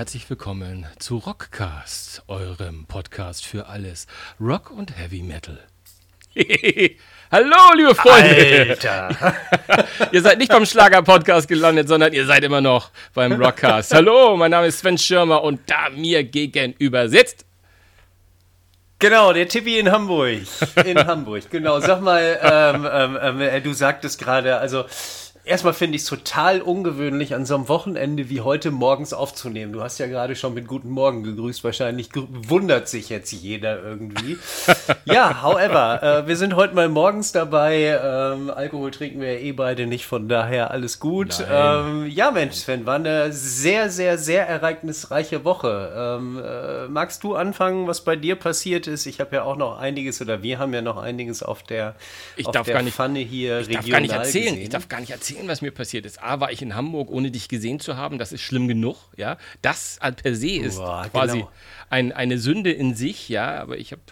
Herzlich willkommen zu Rockcast, eurem Podcast für alles Rock und Heavy Metal. Hallo, liebe Freunde! Alter! ihr seid nicht beim Schlager-Podcast gelandet, sondern ihr seid immer noch beim Rockcast. Hallo, mein Name ist Sven Schirmer und da mir gegenüber sitzt. Genau, der Tippi in Hamburg. In Hamburg, genau. Sag mal, ähm, ähm, äh, du sagtest gerade, also Erstmal finde ich es total ungewöhnlich, an so einem Wochenende wie heute morgens aufzunehmen. Du hast ja gerade schon mit Guten Morgen gegrüßt. Wahrscheinlich wundert sich jetzt jeder irgendwie. ja, however, äh, wir sind heute mal morgens dabei. Ähm, Alkohol trinken wir ja eh beide nicht, von daher alles gut. Ähm, ja, Mensch, Sven, war eine sehr, sehr, sehr ereignisreiche Woche. Ähm, äh, magst du anfangen, was bei dir passiert ist? Ich habe ja auch noch einiges, oder wir haben ja noch einiges auf der, ich auf darf der gar nicht, Pfanne hier ich darf gar nicht erzählen. Gesehen. Ich darf gar nicht erzählen erzählen, was mir passiert ist. A, war ich in Hamburg, ohne dich gesehen zu haben. Das ist schlimm genug. Ja, das per se ist Boah, quasi genau. ein, eine Sünde in sich. Ja, aber ich habe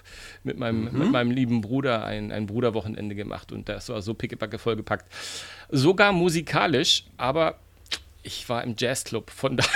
mit meinem, mhm. mit meinem lieben Bruder ein, ein Bruderwochenende gemacht und das war so pickepacke vollgepackt. Sogar musikalisch, aber ich war im Jazzclub. Von daher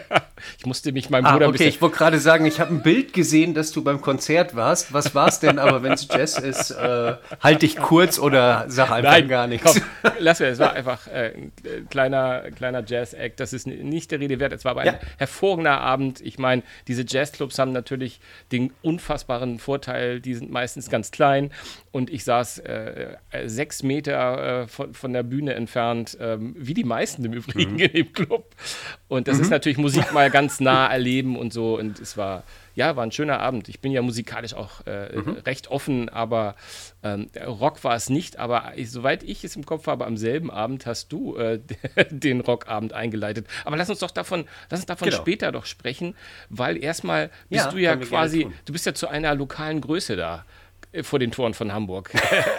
ich musste mich meinem Bruder ah, okay, ich wollte gerade sagen, ich habe ein Bild gesehen, dass du beim Konzert warst. Was war es denn? Aber wenn es Jazz ist, äh, halt dich kurz oder sag einfach Nein, gar nichts. Komm, lass mir, es war einfach äh, ein kleiner, kleiner Jazz-Act. Das ist nicht der Rede wert. Es war aber ja. ein hervorragender Abend. Ich meine, diese Jazzclubs haben natürlich den unfassbaren Vorteil, die sind meistens ganz klein. Und ich saß äh, sechs Meter äh, von, von, der Bühne entfernt, ähm, wie die meisten im Übrigen mhm. in dem Club. Und das mhm. ist natürlich Musik mal ganz nah erleben und so. Und es war, ja, war ein schöner Abend. Ich bin ja musikalisch auch äh, mhm. recht offen, aber ähm, Rock war es nicht. Aber ich, soweit ich es im Kopf habe, am selben Abend hast du äh, den Rockabend eingeleitet. Aber lass uns doch davon, lass uns davon genau. später doch sprechen, weil erstmal bist ja, du ja quasi, du bist ja zu einer lokalen Größe da äh, vor den Toren von Hamburg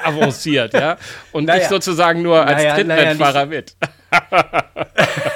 avanciert, ja? Und naja. nicht sozusagen nur als naja, Trittbrettfahrer naja, mit.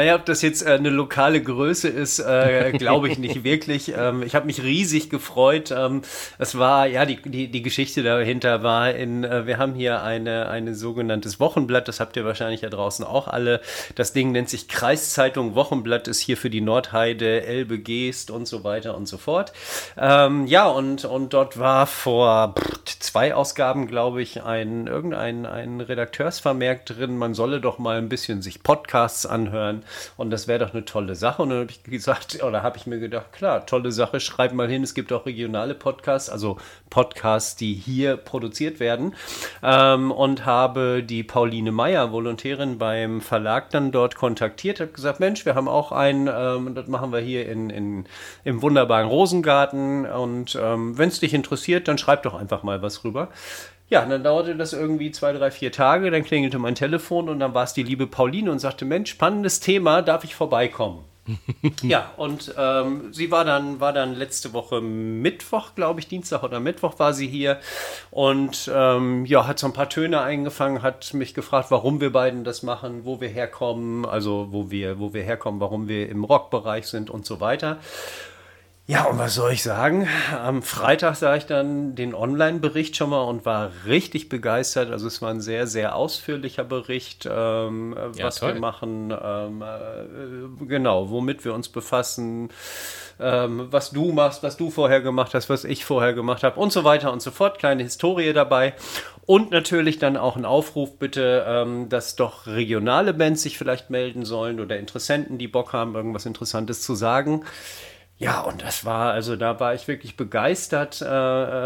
Naja, ob das jetzt äh, eine lokale Größe ist, äh, glaube ich nicht wirklich. Ähm, ich habe mich riesig gefreut. Ähm, es war, ja, die, die, die Geschichte dahinter war in, äh, wir haben hier eine, eine sogenanntes Wochenblatt, das habt ihr wahrscheinlich ja draußen auch alle. Das Ding nennt sich Kreiszeitung Wochenblatt, ist hier für die Nordheide, Elbe, Geest und so weiter und so fort. Ähm, ja, und, und dort war vor zwei Ausgaben, glaube ich, ein, irgendein ein Redakteursvermerk drin, man solle doch mal ein bisschen sich Podcasts anhören und das wäre doch eine tolle Sache. Und dann habe ich gesagt, oder habe ich mir gedacht, klar, tolle Sache, schreib mal hin, es gibt auch regionale Podcasts, also Podcasts, die hier produziert werden. Ähm, und habe die Pauline Meyer, Volontärin beim Verlag, dann dort kontaktiert, habe gesagt, Mensch, wir haben auch einen, ähm, das machen wir hier in, in, im wunderbaren Rosengarten. Und ähm, wenn es dich interessiert, dann schreib doch einfach mal was rüber. Ja, und dann dauerte das irgendwie zwei, drei, vier Tage. Dann klingelte mein Telefon und dann war es die liebe Pauline und sagte: Mensch, spannendes Thema, darf ich vorbeikommen? ja, und ähm, sie war dann, war dann letzte Woche Mittwoch, glaube ich, Dienstag oder Mittwoch war sie hier und ähm, ja, hat so ein paar Töne eingefangen, hat mich gefragt, warum wir beiden das machen, wo wir herkommen, also wo wir, wo wir herkommen, warum wir im Rockbereich sind und so weiter. Ja, und was soll ich sagen? Am Freitag sah ich dann den Online-Bericht schon mal und war richtig begeistert. Also es war ein sehr, sehr ausführlicher Bericht, ähm, ja, was toll. wir machen, ähm, äh, genau, womit wir uns befassen, ähm, was du machst, was du vorher gemacht hast, was ich vorher gemacht habe und so weiter und so fort. Kleine Historie dabei. Und natürlich dann auch ein Aufruf bitte, ähm, dass doch regionale Bands sich vielleicht melden sollen oder Interessenten, die Bock haben, irgendwas Interessantes zu sagen. Ja, und das war, also da war ich wirklich begeistert, äh,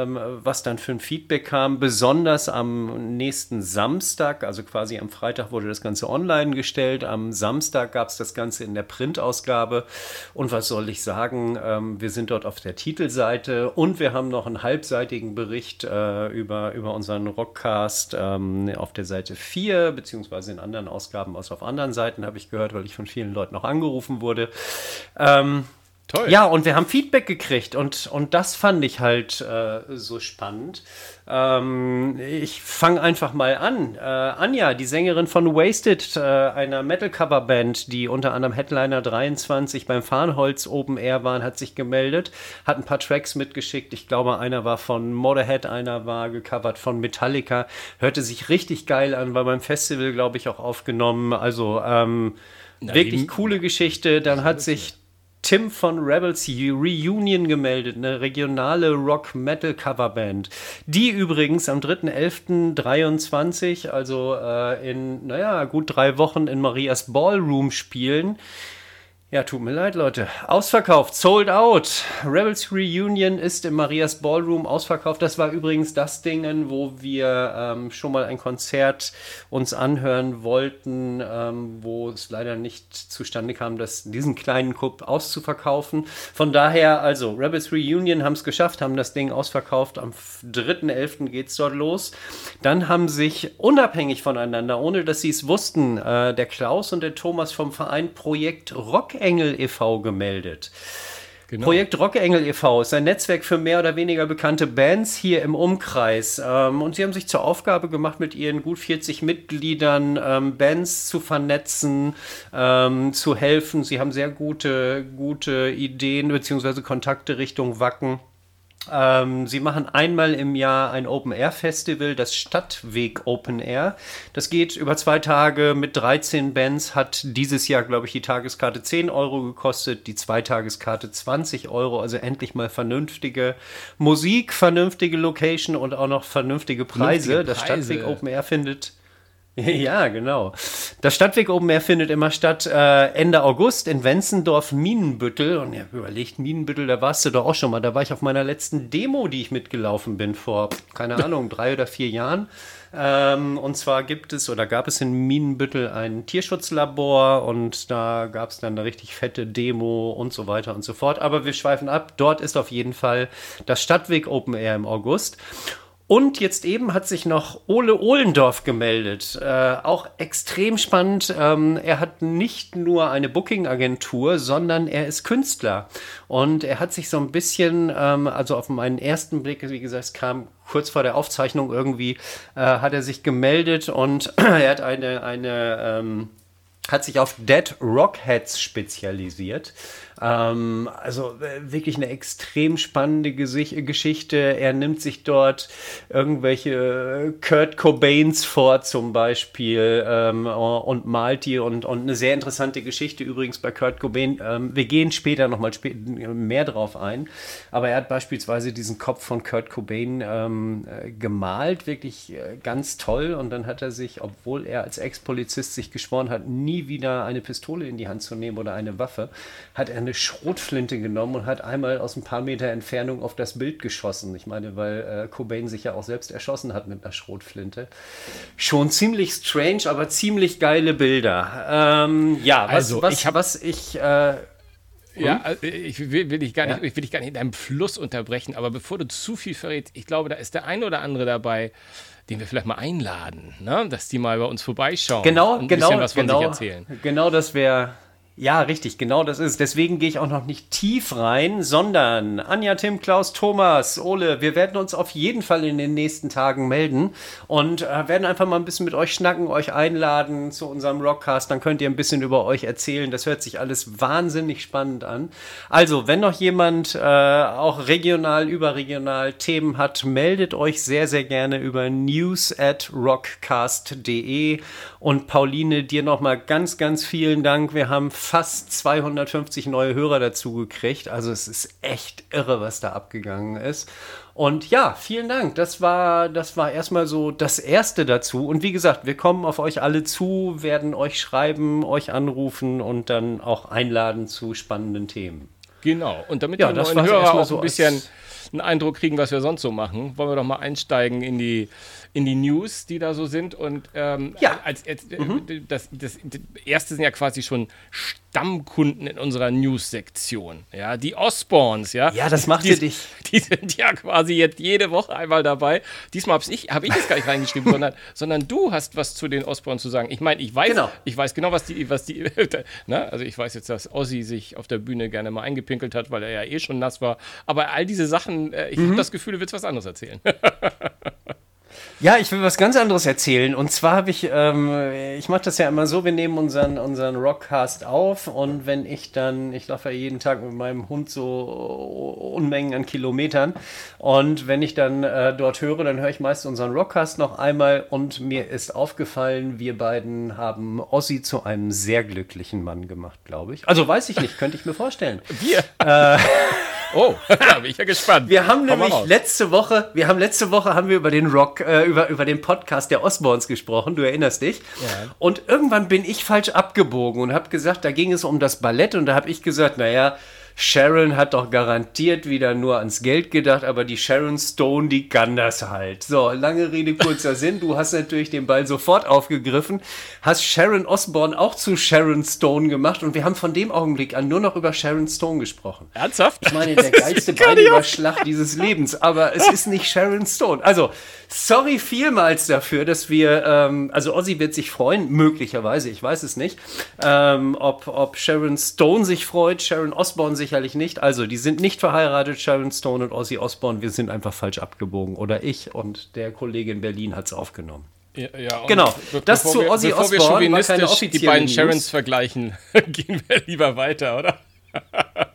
ähm, was dann für ein Feedback kam. Besonders am nächsten Samstag, also quasi am Freitag wurde das Ganze online gestellt. Am Samstag gab es das Ganze in der Printausgabe. Und was soll ich sagen? Ähm, wir sind dort auf der Titelseite und wir haben noch einen halbseitigen Bericht äh, über, über unseren Rockcast ähm, auf der Seite 4, beziehungsweise in anderen Ausgaben aus auf anderen Seiten, habe ich gehört, weil ich von vielen Leuten noch angerufen wurde. Ähm, Toll. Ja, und wir haben Feedback gekriegt und, und das fand ich halt äh, so spannend. Ähm, ich fange einfach mal an. Äh, Anja, die Sängerin von Wasted, äh, einer Metal-Cover-Band, die unter anderem Headliner 23 beim Farnholz Open Air waren, hat sich gemeldet, hat ein paar Tracks mitgeschickt. Ich glaube, einer war von Motorhead, einer war gecovert von Metallica. Hörte sich richtig geil an, war beim Festival, glaube ich, auch aufgenommen. Also, ähm, Na, Wirklich coole Geschichte. Dann hat sich Tim von Rebels Reunion gemeldet, eine regionale Rock-Metal-Coverband, die übrigens am 3.11.23, also äh, in, naja, gut drei Wochen in Marias Ballroom spielen. Ja, tut mir leid, Leute. Ausverkauft, sold out. Rebels Reunion ist im Marias Ballroom ausverkauft. Das war übrigens das Ding, wo wir ähm, schon mal ein Konzert uns anhören wollten, ähm, wo es leider nicht zustande kam, das, diesen kleinen Club auszuverkaufen. Von daher, also, Rebels Reunion haben es geschafft, haben das Ding ausverkauft. Am 3.11. geht es dort los. Dann haben sich unabhängig voneinander, ohne dass sie es wussten, äh, der Klaus und der Thomas vom Verein Projekt Rock Rockengel e.V. gemeldet. Genau. Projekt Rockengel e.V. ist ein Netzwerk für mehr oder weniger bekannte Bands hier im Umkreis. Ähm, und sie haben sich zur Aufgabe gemacht, mit ihren gut 40 Mitgliedern ähm, Bands zu vernetzen, ähm, zu helfen. Sie haben sehr gute, gute Ideen bzw. Kontakte Richtung Wacken. Ähm, sie machen einmal im Jahr ein Open Air Festival, das Stadtweg Open Air. Das geht über zwei Tage mit 13 Bands, hat dieses Jahr, glaube ich, die Tageskarte 10 Euro gekostet, die Zweitageskarte 20 Euro. Also endlich mal vernünftige Musik, vernünftige Location und auch noch vernünftige Preise. Preise. Das Stadtweg Open Air findet Ja, genau. Das Stadtweg Open Air findet immer statt äh, Ende August in Wenzendorf-Minenbüttel. Und ihr überlegt, Minenbüttel, da warst du doch auch schon mal. Da war ich auf meiner letzten Demo, die ich mitgelaufen bin, vor, keine Ahnung, drei oder vier Jahren. Ähm, und zwar gibt es oder gab es in Minenbüttel ein Tierschutzlabor und da gab es dann eine richtig fette Demo und so weiter und so fort. Aber wir schweifen ab. Dort ist auf jeden Fall das Stadtweg Open Air im August. Und jetzt eben hat sich noch Ole Ohlendorf gemeldet. Äh, auch extrem spannend. Ähm, er hat nicht nur eine Booking-Agentur, sondern er ist Künstler. Und er hat sich so ein bisschen, ähm, also auf meinen ersten Blick, wie gesagt, es kam kurz vor der Aufzeichnung irgendwie, äh, hat er sich gemeldet und er hat eine, eine ähm, hat sich auf Dead Rockheads spezialisiert. Ähm, also äh, wirklich eine extrem spannende Gesicht Geschichte. Er nimmt sich dort irgendwelche äh, Kurt Cobains vor zum Beispiel ähm, und malt die und, und eine sehr interessante Geschichte übrigens bei Kurt Cobain. Ähm, wir gehen später nochmal spä mehr drauf ein, aber er hat beispielsweise diesen Kopf von Kurt Cobain ähm, äh, gemalt, wirklich ganz toll und dann hat er sich, obwohl er als Ex-Polizist sich geschworen hat, nie wieder eine Pistole in die Hand zu nehmen oder eine Waffe, hat er eine Schrotflinte genommen und hat einmal aus ein paar Meter Entfernung auf das Bild geschossen. Ich meine, weil äh, Cobain sich ja auch selbst erschossen hat mit einer Schrotflinte. Schon ziemlich strange, aber ziemlich geile Bilder. Ähm, ja, was, also, was ich, hab, was ich äh, ja, also ich will, will, dich gar nicht, ja. ich will dich gar nicht in deinem Fluss unterbrechen, aber bevor du zu viel verrätst, ich glaube, da ist der ein oder andere dabei, den wir vielleicht mal einladen, ne? dass die mal bei uns vorbeischauen genau, und ein genau, bisschen was von genau, sich erzählen. Genau, das wäre ja, richtig, genau das ist. Deswegen gehe ich auch noch nicht tief rein, sondern Anja, Tim, Klaus, Thomas, Ole, wir werden uns auf jeden Fall in den nächsten Tagen melden und äh, werden einfach mal ein bisschen mit euch schnacken, euch einladen zu unserem Rockcast. Dann könnt ihr ein bisschen über euch erzählen. Das hört sich alles wahnsinnig spannend an. Also, wenn noch jemand äh, auch regional, überregional Themen hat, meldet euch sehr, sehr gerne über news at rockcast.de. Und Pauline, dir nochmal ganz, ganz vielen Dank. Wir haben fast 250 neue Hörer dazu gekriegt. Also es ist echt irre, was da abgegangen ist. Und ja, vielen Dank. Das war, das war erstmal so das Erste dazu. Und wie gesagt, wir kommen auf euch alle zu, werden euch schreiben, euch anrufen und dann auch einladen zu spannenden Themen. Genau. Und damit ja, die neuen Hörer auch so ein bisschen einen Eindruck kriegen, was wir sonst so machen, wollen wir doch mal einsteigen in die in die News, die da so sind. Und ähm, ja. als, als äh, mhm. das, das, das, erste sind ja quasi schon Stammkunden in unserer News-Sektion. Ja, die Osborns, ja. Ja, das macht die, dich. Die sind ja quasi jetzt jede Woche einmal dabei. Diesmal habe ich, hab ich das gar nicht reingeschrieben, sondern, sondern du hast was zu den Osborns zu sagen. Ich meine, ich weiß genau. ich weiß genau, was die, was die, ne? also ich weiß jetzt, dass Ozzy sich auf der Bühne gerne mal eingepinkelt hat, weil er ja eh schon nass war. Aber all diese Sachen, äh, ich mhm. habe das Gefühl, du willst was anderes erzählen. Ja, ich will was ganz anderes erzählen. Und zwar habe ich, ähm, ich mache das ja immer so, wir nehmen unseren, unseren Rockcast auf und wenn ich dann, ich laufe ja jeden Tag mit meinem Hund so Unmengen an Kilometern und wenn ich dann äh, dort höre, dann höre ich meist unseren Rockcast noch einmal und mir ist aufgefallen, wir beiden haben Ossi zu einem sehr glücklichen Mann gemacht, glaube ich. Also weiß ich nicht, könnte ich mir vorstellen. Wir? Äh, Oh, da bin ich ja gespannt. Wir haben Komm nämlich letzte Woche, wir haben letzte Woche haben wir über den Rock, äh, über, über den Podcast der Osborns gesprochen, du erinnerst dich. Ja. Und irgendwann bin ich falsch abgebogen und habe gesagt, da ging es um das Ballett und da habe ich gesagt, naja, Sharon hat doch garantiert wieder nur ans Geld gedacht, aber die Sharon Stone, die kann das halt. So, lange Rede, kurzer Sinn. Du hast natürlich den Ball sofort aufgegriffen, hast Sharon Osborne auch zu Sharon Stone gemacht und wir haben von dem Augenblick an nur noch über Sharon Stone gesprochen. Ernsthaft? Ich meine, der geilste Ballüberschlag dieses Lebens, aber es ist nicht Sharon Stone. Also, sorry vielmals dafür, dass wir, ähm, also Ozzy wird sich freuen, möglicherweise, ich weiß es nicht, ähm, ob, ob Sharon Stone sich freut, Sharon Osborne sich sicherlich nicht. Also, die sind nicht verheiratet, Sharon Stone und Ozzy Osbourne. Wir sind einfach falsch abgebogen. Oder ich und der Kollege in Berlin hat es aufgenommen. Ja, ja, genau. Das zu Ozzy Osbourne. Bevor wir chauvinistisch die beiden Sharons vergleichen, gehen wir lieber weiter, oder?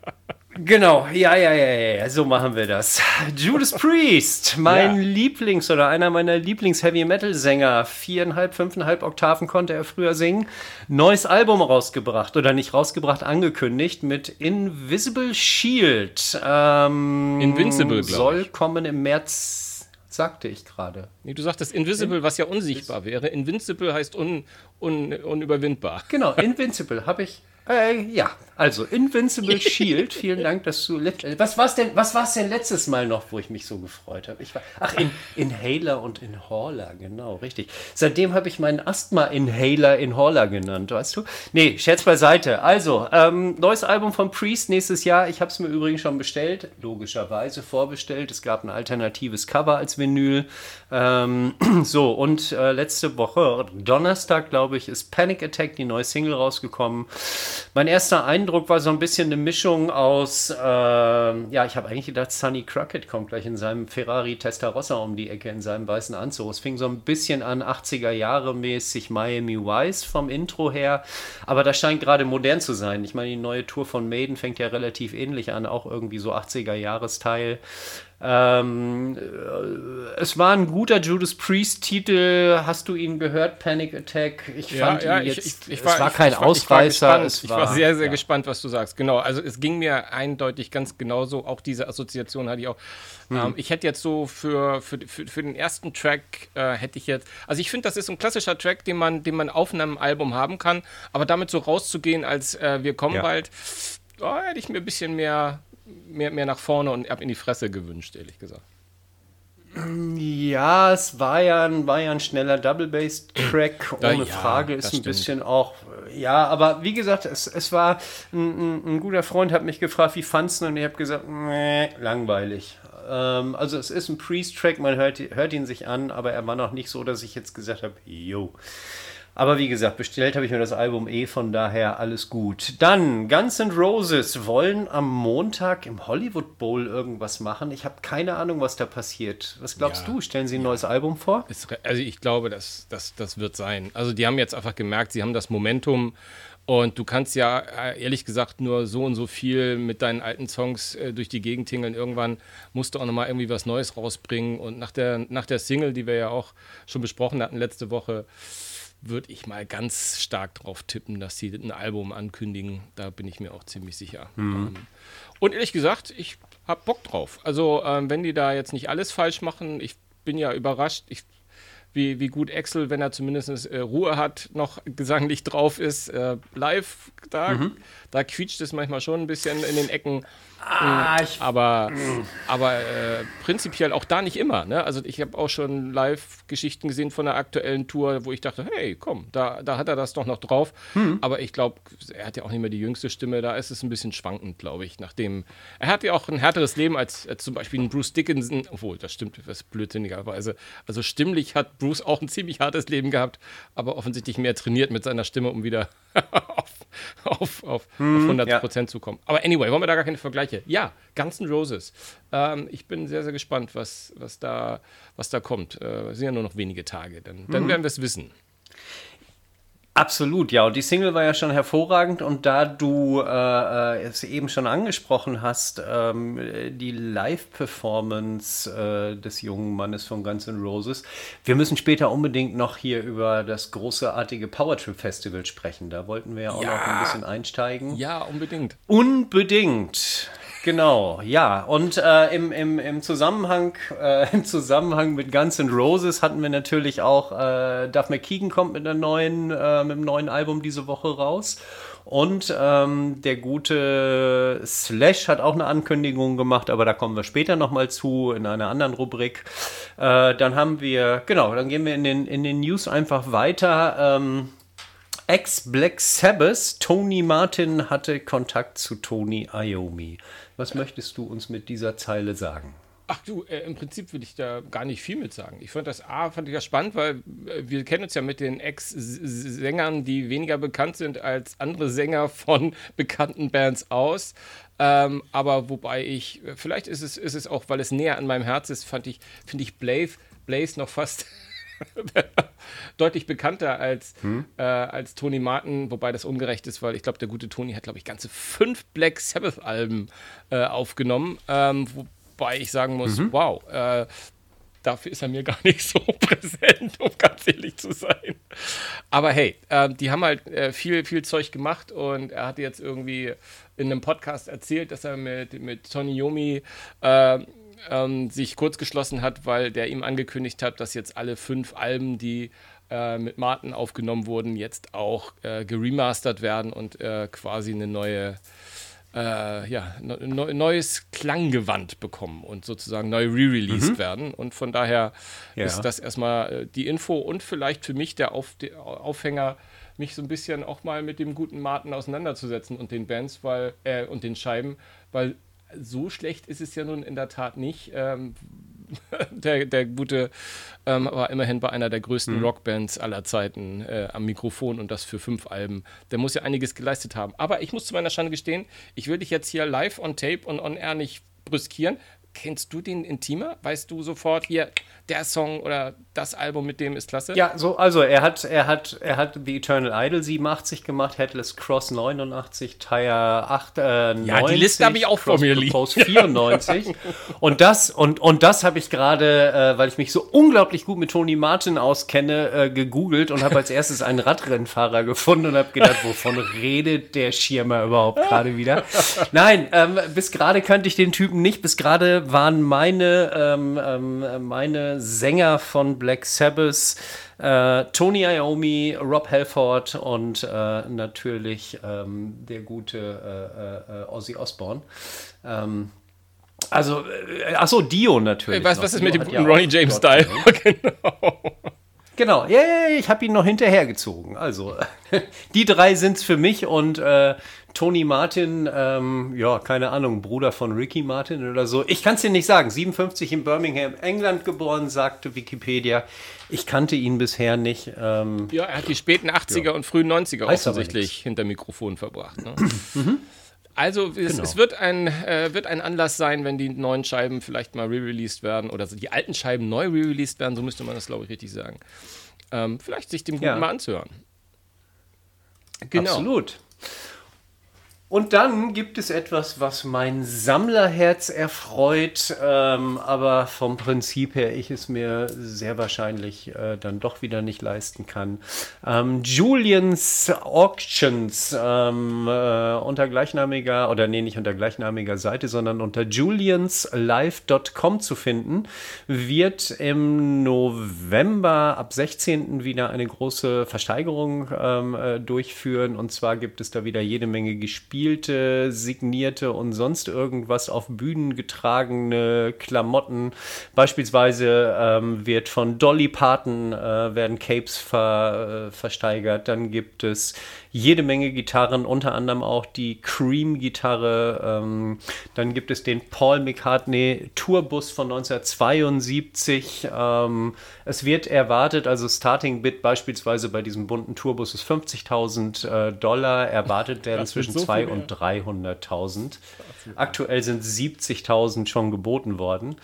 Genau, ja, ja, ja, ja, so machen wir das. Judas Priest, mein ja. Lieblings- oder einer meiner Lieblings-Heavy-Metal-Sänger. Viereinhalb, fünfeinhalb Oktaven konnte er früher singen. Neues Album rausgebracht oder nicht rausgebracht, angekündigt mit Invisible Shield. Ähm, Invincible, Soll kommen im März, sagte ich gerade. Nee, du sagtest Invisible, was ja unsichtbar wäre. Invincible heißt un, un, unüberwindbar. Genau, Invincible habe ich äh, ja, also Invincible Shield. Vielen Dank, dass du. Was war es denn, denn letztes Mal noch, wo ich mich so gefreut habe? Ich war, ach, in, Inhaler und Inhaler, genau, richtig. Seitdem habe ich meinen Asthma-Inhaler Inhaler genannt, weißt du? Nee, Scherz beiseite. Also, ähm, neues Album von Priest nächstes Jahr. Ich habe es mir übrigens schon bestellt, logischerweise vorbestellt. Es gab ein alternatives Cover als Vinyl. Ähm, so, und äh, letzte Woche, Donnerstag, glaube ich, ist Panic Attack, die neue Single rausgekommen. Mein erster Eindruck war so ein bisschen eine Mischung aus, äh, ja, ich habe eigentlich gedacht, Sonny Crockett kommt gleich in seinem Ferrari Testarossa um die Ecke in seinem weißen Anzug. Es fing so ein bisschen an 80er Jahre mäßig Miami Vice vom Intro her, aber das scheint gerade modern zu sein. Ich meine, die neue Tour von Maiden fängt ja relativ ähnlich an, auch irgendwie so 80er Jahresteil. Ähm, äh, es war ein guter Judas Priest-Titel. Hast du ihn gehört, Panic Attack? Ich ja, fand ja, ihn jetzt. Ich, ich, war, es war kein Ausreißer. War ich war, war, sehr, sehr ja. gespannt, was du sagst. Genau, also es ging mir eindeutig ganz genauso. Auch diese Assoziation hatte ich auch. Hm. Ähm, ich hätte jetzt so für, für, für, für den ersten Track äh, hätte ich jetzt. Also ich finde, das ist ein klassischer Track, den man, den man auf einem Album haben kann. Aber damit so rauszugehen, als äh, wir kommen ja. bald, oh, hätte ich mir ein bisschen mehr mehr, mehr nach vorne und ab in die Fresse gewünscht, ehrlich gesagt. Ja, es war ja ein, war ja ein schneller Double-Bass-Track, ohne ja, Frage. Ist ein stimmt. bisschen auch, ja, aber wie gesagt, es, es war, ein, ein, guter Freund hat mich gefragt, wie fandest du und ich habe gesagt, nee, langweilig. Ähm, also es ist ein Priest-Track, man hört, hört ihn sich an, aber er war noch nicht so, dass ich jetzt gesagt habe, yo. Aber wie gesagt, bestellt habe ich mir das Album eh, von daher alles gut. Dann, Guns N' Roses wollen am Montag im Hollywood Bowl irgendwas machen. Ich habe keine Ahnung, was da passiert. Was glaubst ja, du? Stellen sie ein neues Album vor? also ich glaube, das, das, das wird sein. Also die haben jetzt einfach gemerkt, sie haben das Momentum und du kannst ja äh, ehrlich gesagt nur so und so viel mit deinen alten Songs äh, durch die Gegend tingeln. Irgendwann musst du auch nochmal irgendwie was Neues rausbringen. Und nach der, nach der Single, die wir ja auch schon besprochen hatten letzte Woche, würde ich mal ganz stark drauf tippen, dass sie ein Album ankündigen. Da bin ich mir auch ziemlich sicher. Mhm. Ähm, und ehrlich gesagt, ich habe Bock drauf. Also, ähm, wenn die da jetzt nicht alles falsch machen, ich bin ja überrascht. Ich, wie, wie gut Axel, wenn er zumindest äh, Ruhe hat, noch gesanglich drauf ist, äh, live da, mhm. da quietscht es manchmal schon ein bisschen in den Ecken. Ah, mm, aber mm. aber äh, prinzipiell auch da nicht immer. Ne? Also ich habe auch schon Live-Geschichten gesehen von der aktuellen Tour, wo ich dachte, hey, komm, da, da hat er das doch noch drauf. Hm. Aber ich glaube, er hat ja auch nicht mehr die jüngste Stimme, da ist es ein bisschen schwankend, glaube ich. Nachdem er hat ja auch ein härteres Leben als, als zum Beispiel ein Bruce Dickinson, obwohl das stimmt etwas blödsinnigerweise. Also stimmlich hat Bruce auch ein ziemlich hartes Leben gehabt, aber offensichtlich mehr trainiert mit seiner Stimme, um wieder auf, auf, auf, hm, auf 100% ja. zu kommen. Aber anyway, wollen wir da gar keine Vergleiche? Ja, Guns N' Roses. Ähm, ich bin sehr, sehr gespannt, was, was, da, was da kommt. Äh, sind ja nur noch wenige Tage. Dann, dann mhm. werden wir es wissen. Absolut, ja. Und die Single war ja schon hervorragend. Und da du äh, äh es eben schon angesprochen hast, ähm, die Live-Performance äh, des jungen Mannes von Guns N' Roses, wir müssen später unbedingt noch hier über das großartige Powertrip Festival sprechen. Da wollten wir ja auch ja. noch ein bisschen einsteigen. Ja, unbedingt. Unbedingt. Genau, ja. Und äh, im, im, im, Zusammenhang, äh, im Zusammenhang mit Guns N' Roses hatten wir natürlich auch, äh, Duff McKeegan kommt mit, einer neuen, äh, mit einem neuen Album diese Woche raus. Und ähm, der gute Slash hat auch eine Ankündigung gemacht, aber da kommen wir später nochmal zu in einer anderen Rubrik. Äh, dann haben wir, genau, dann gehen wir in den, in den News einfach weiter. Ähm, Ex-Black Sabbath, Tony Martin hatte Kontakt zu Tony Iommi. Was möchtest du uns mit dieser Zeile sagen? Ach du, äh, im Prinzip will ich da gar nicht viel mit sagen. Ich fand das A, fand ich das spannend, weil äh, wir kennen uns ja mit den Ex-Sängern, die weniger bekannt sind als andere Sänger von bekannten Bands aus. Ähm, aber wobei ich, vielleicht ist es, ist es auch, weil es näher an meinem Herz ist, fand ich, finde ich Blaze, Blaze noch fast deutlich bekannter als, hm? äh, als Tony Martin, wobei das ungerecht ist, weil ich glaube, der gute Tony hat, glaube ich, ganze fünf Black Sabbath-Alben äh, aufgenommen, ähm, wobei ich sagen muss, mhm. wow, äh, dafür ist er mir gar nicht so präsent, um ganz ehrlich zu sein. Aber hey, äh, die haben halt äh, viel, viel Zeug gemacht und er hat jetzt irgendwie in einem Podcast erzählt, dass er mit, mit Tony Yomi äh, ähm, sich kurz geschlossen hat, weil der ihm angekündigt hat, dass jetzt alle fünf Alben, die äh, mit Martin aufgenommen wurden, jetzt auch äh, geremastert werden und äh, quasi eine neue, äh, ja, ne, neues Klanggewand bekommen und sozusagen neu re-released mhm. werden. Und von daher ja. ist das erstmal äh, die Info und vielleicht für mich der, Auf der Aufhänger, mich so ein bisschen auch mal mit dem guten Martin auseinanderzusetzen und den Bands, weil, äh, und den Scheiben, weil so schlecht ist es ja nun in der Tat nicht. Ähm, der, der gute ähm, war immerhin bei einer der größten mhm. Rockbands aller Zeiten äh, am Mikrofon und das für fünf Alben. Der muss ja einiges geleistet haben. Aber ich muss zu meiner Schande gestehen, ich will dich jetzt hier live on tape und on air nicht brüskieren. Kennst du den intimer? Weißt du sofort hier, der Song oder das Album mit dem ist klasse? Ja, so, also er hat, er hat, er hat The Eternal Idol 87 gemacht, Headless Cross 89, Tire 8, äh, Ja, 90, die Liste habe ich auch vor mir liegen. 94. und das, und, und das habe ich gerade, äh, weil ich mich so unglaublich gut mit Tony Martin auskenne, äh, gegoogelt und habe als erstes einen Radrennfahrer gefunden und habe gedacht, wovon redet der Schirmer überhaupt gerade wieder? Nein, ähm, bis gerade kannte ich den Typen nicht, bis gerade waren meine, ähm, ähm, meine Sänger von Black Sabbath, äh, Tony Iommi, Rob Halford und äh, natürlich ähm, der gute äh, äh Ozzy Osbourne. Ähm, also, äh, achso, Dio natürlich. Was, was ist mit dem guten Ronnie James Style? genau. Genau, ja, yeah, ich habe ihn noch hinterhergezogen. Also, die drei sind es für mich und äh, Tony Martin, ähm, ja, keine Ahnung, Bruder von Ricky Martin oder so. Ich kann es dir nicht sagen. 57 in Birmingham, England geboren, sagte Wikipedia. Ich kannte ihn bisher nicht. Ähm, ja, er hat die späten 80er ja. und frühen 90er Heißt offensichtlich hinter Mikrofon verbracht. Ne? mhm. Also es, genau. es, wird, ein, äh, wird ein Anlass sein, wenn die neuen Scheiben vielleicht mal re-released werden oder die alten Scheiben neu re-released werden, so müsste man das, glaube ich, richtig sagen. Ähm, vielleicht sich dem Guten ja. mal anzuhören. Genau. Absolut. Und dann gibt es etwas, was mein Sammlerherz erfreut, ähm, aber vom Prinzip her ich es mir sehr wahrscheinlich äh, dann doch wieder nicht leisten kann. Ähm, Julians Auctions ähm, äh, unter gleichnamiger, oder nee, nicht unter gleichnamiger Seite, sondern unter julianslive.com zu finden, wird im November ab 16. wieder eine große Versteigerung ähm, äh, durchführen. Und zwar gibt es da wieder jede Menge Gespiele gespielte, signierte und sonst irgendwas auf Bühnen getragene Klamotten. Beispielsweise ähm, wird von Dolly Parton äh, werden Capes ver, äh, versteigert. Dann gibt es jede Menge Gitarren, unter anderem auch die Cream-Gitarre. Ähm, dann gibt es den Paul McCartney Tourbus von 1972. Ähm, es wird erwartet, also Starting Bit beispielsweise bei diesem bunten Tourbus ist 50.000 äh, Dollar. Erwartet werden zwischen so 200.000 und 300.000. Aktuell sind 70.000 schon geboten worden.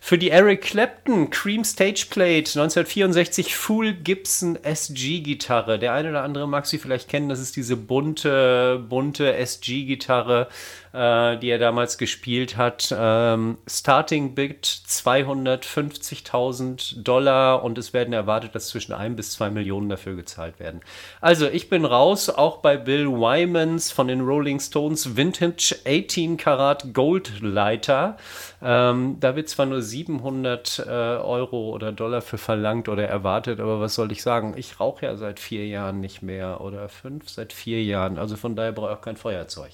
Für die Eric Clapton Cream Stage Plate 1964 Full Gibson SG Gitarre. Der eine oder andere mag sie vielleicht kennen. Das ist diese bunte, bunte SG Gitarre äh, die er damals gespielt hat. Ähm, Starting Bid 250.000 Dollar und es werden erwartet, dass zwischen 1 bis 2 Millionen dafür gezahlt werden. Also ich bin raus, auch bei Bill Wymans von den Rolling Stones Vintage 18 Karat Gold Lighter. Ähm, da wird zwar nur 700 äh, Euro oder Dollar für verlangt oder erwartet, aber was soll ich sagen? Ich rauche ja seit vier Jahren nicht mehr oder fünf, seit vier Jahren. Also von daher brauche ich auch kein Feuerzeug.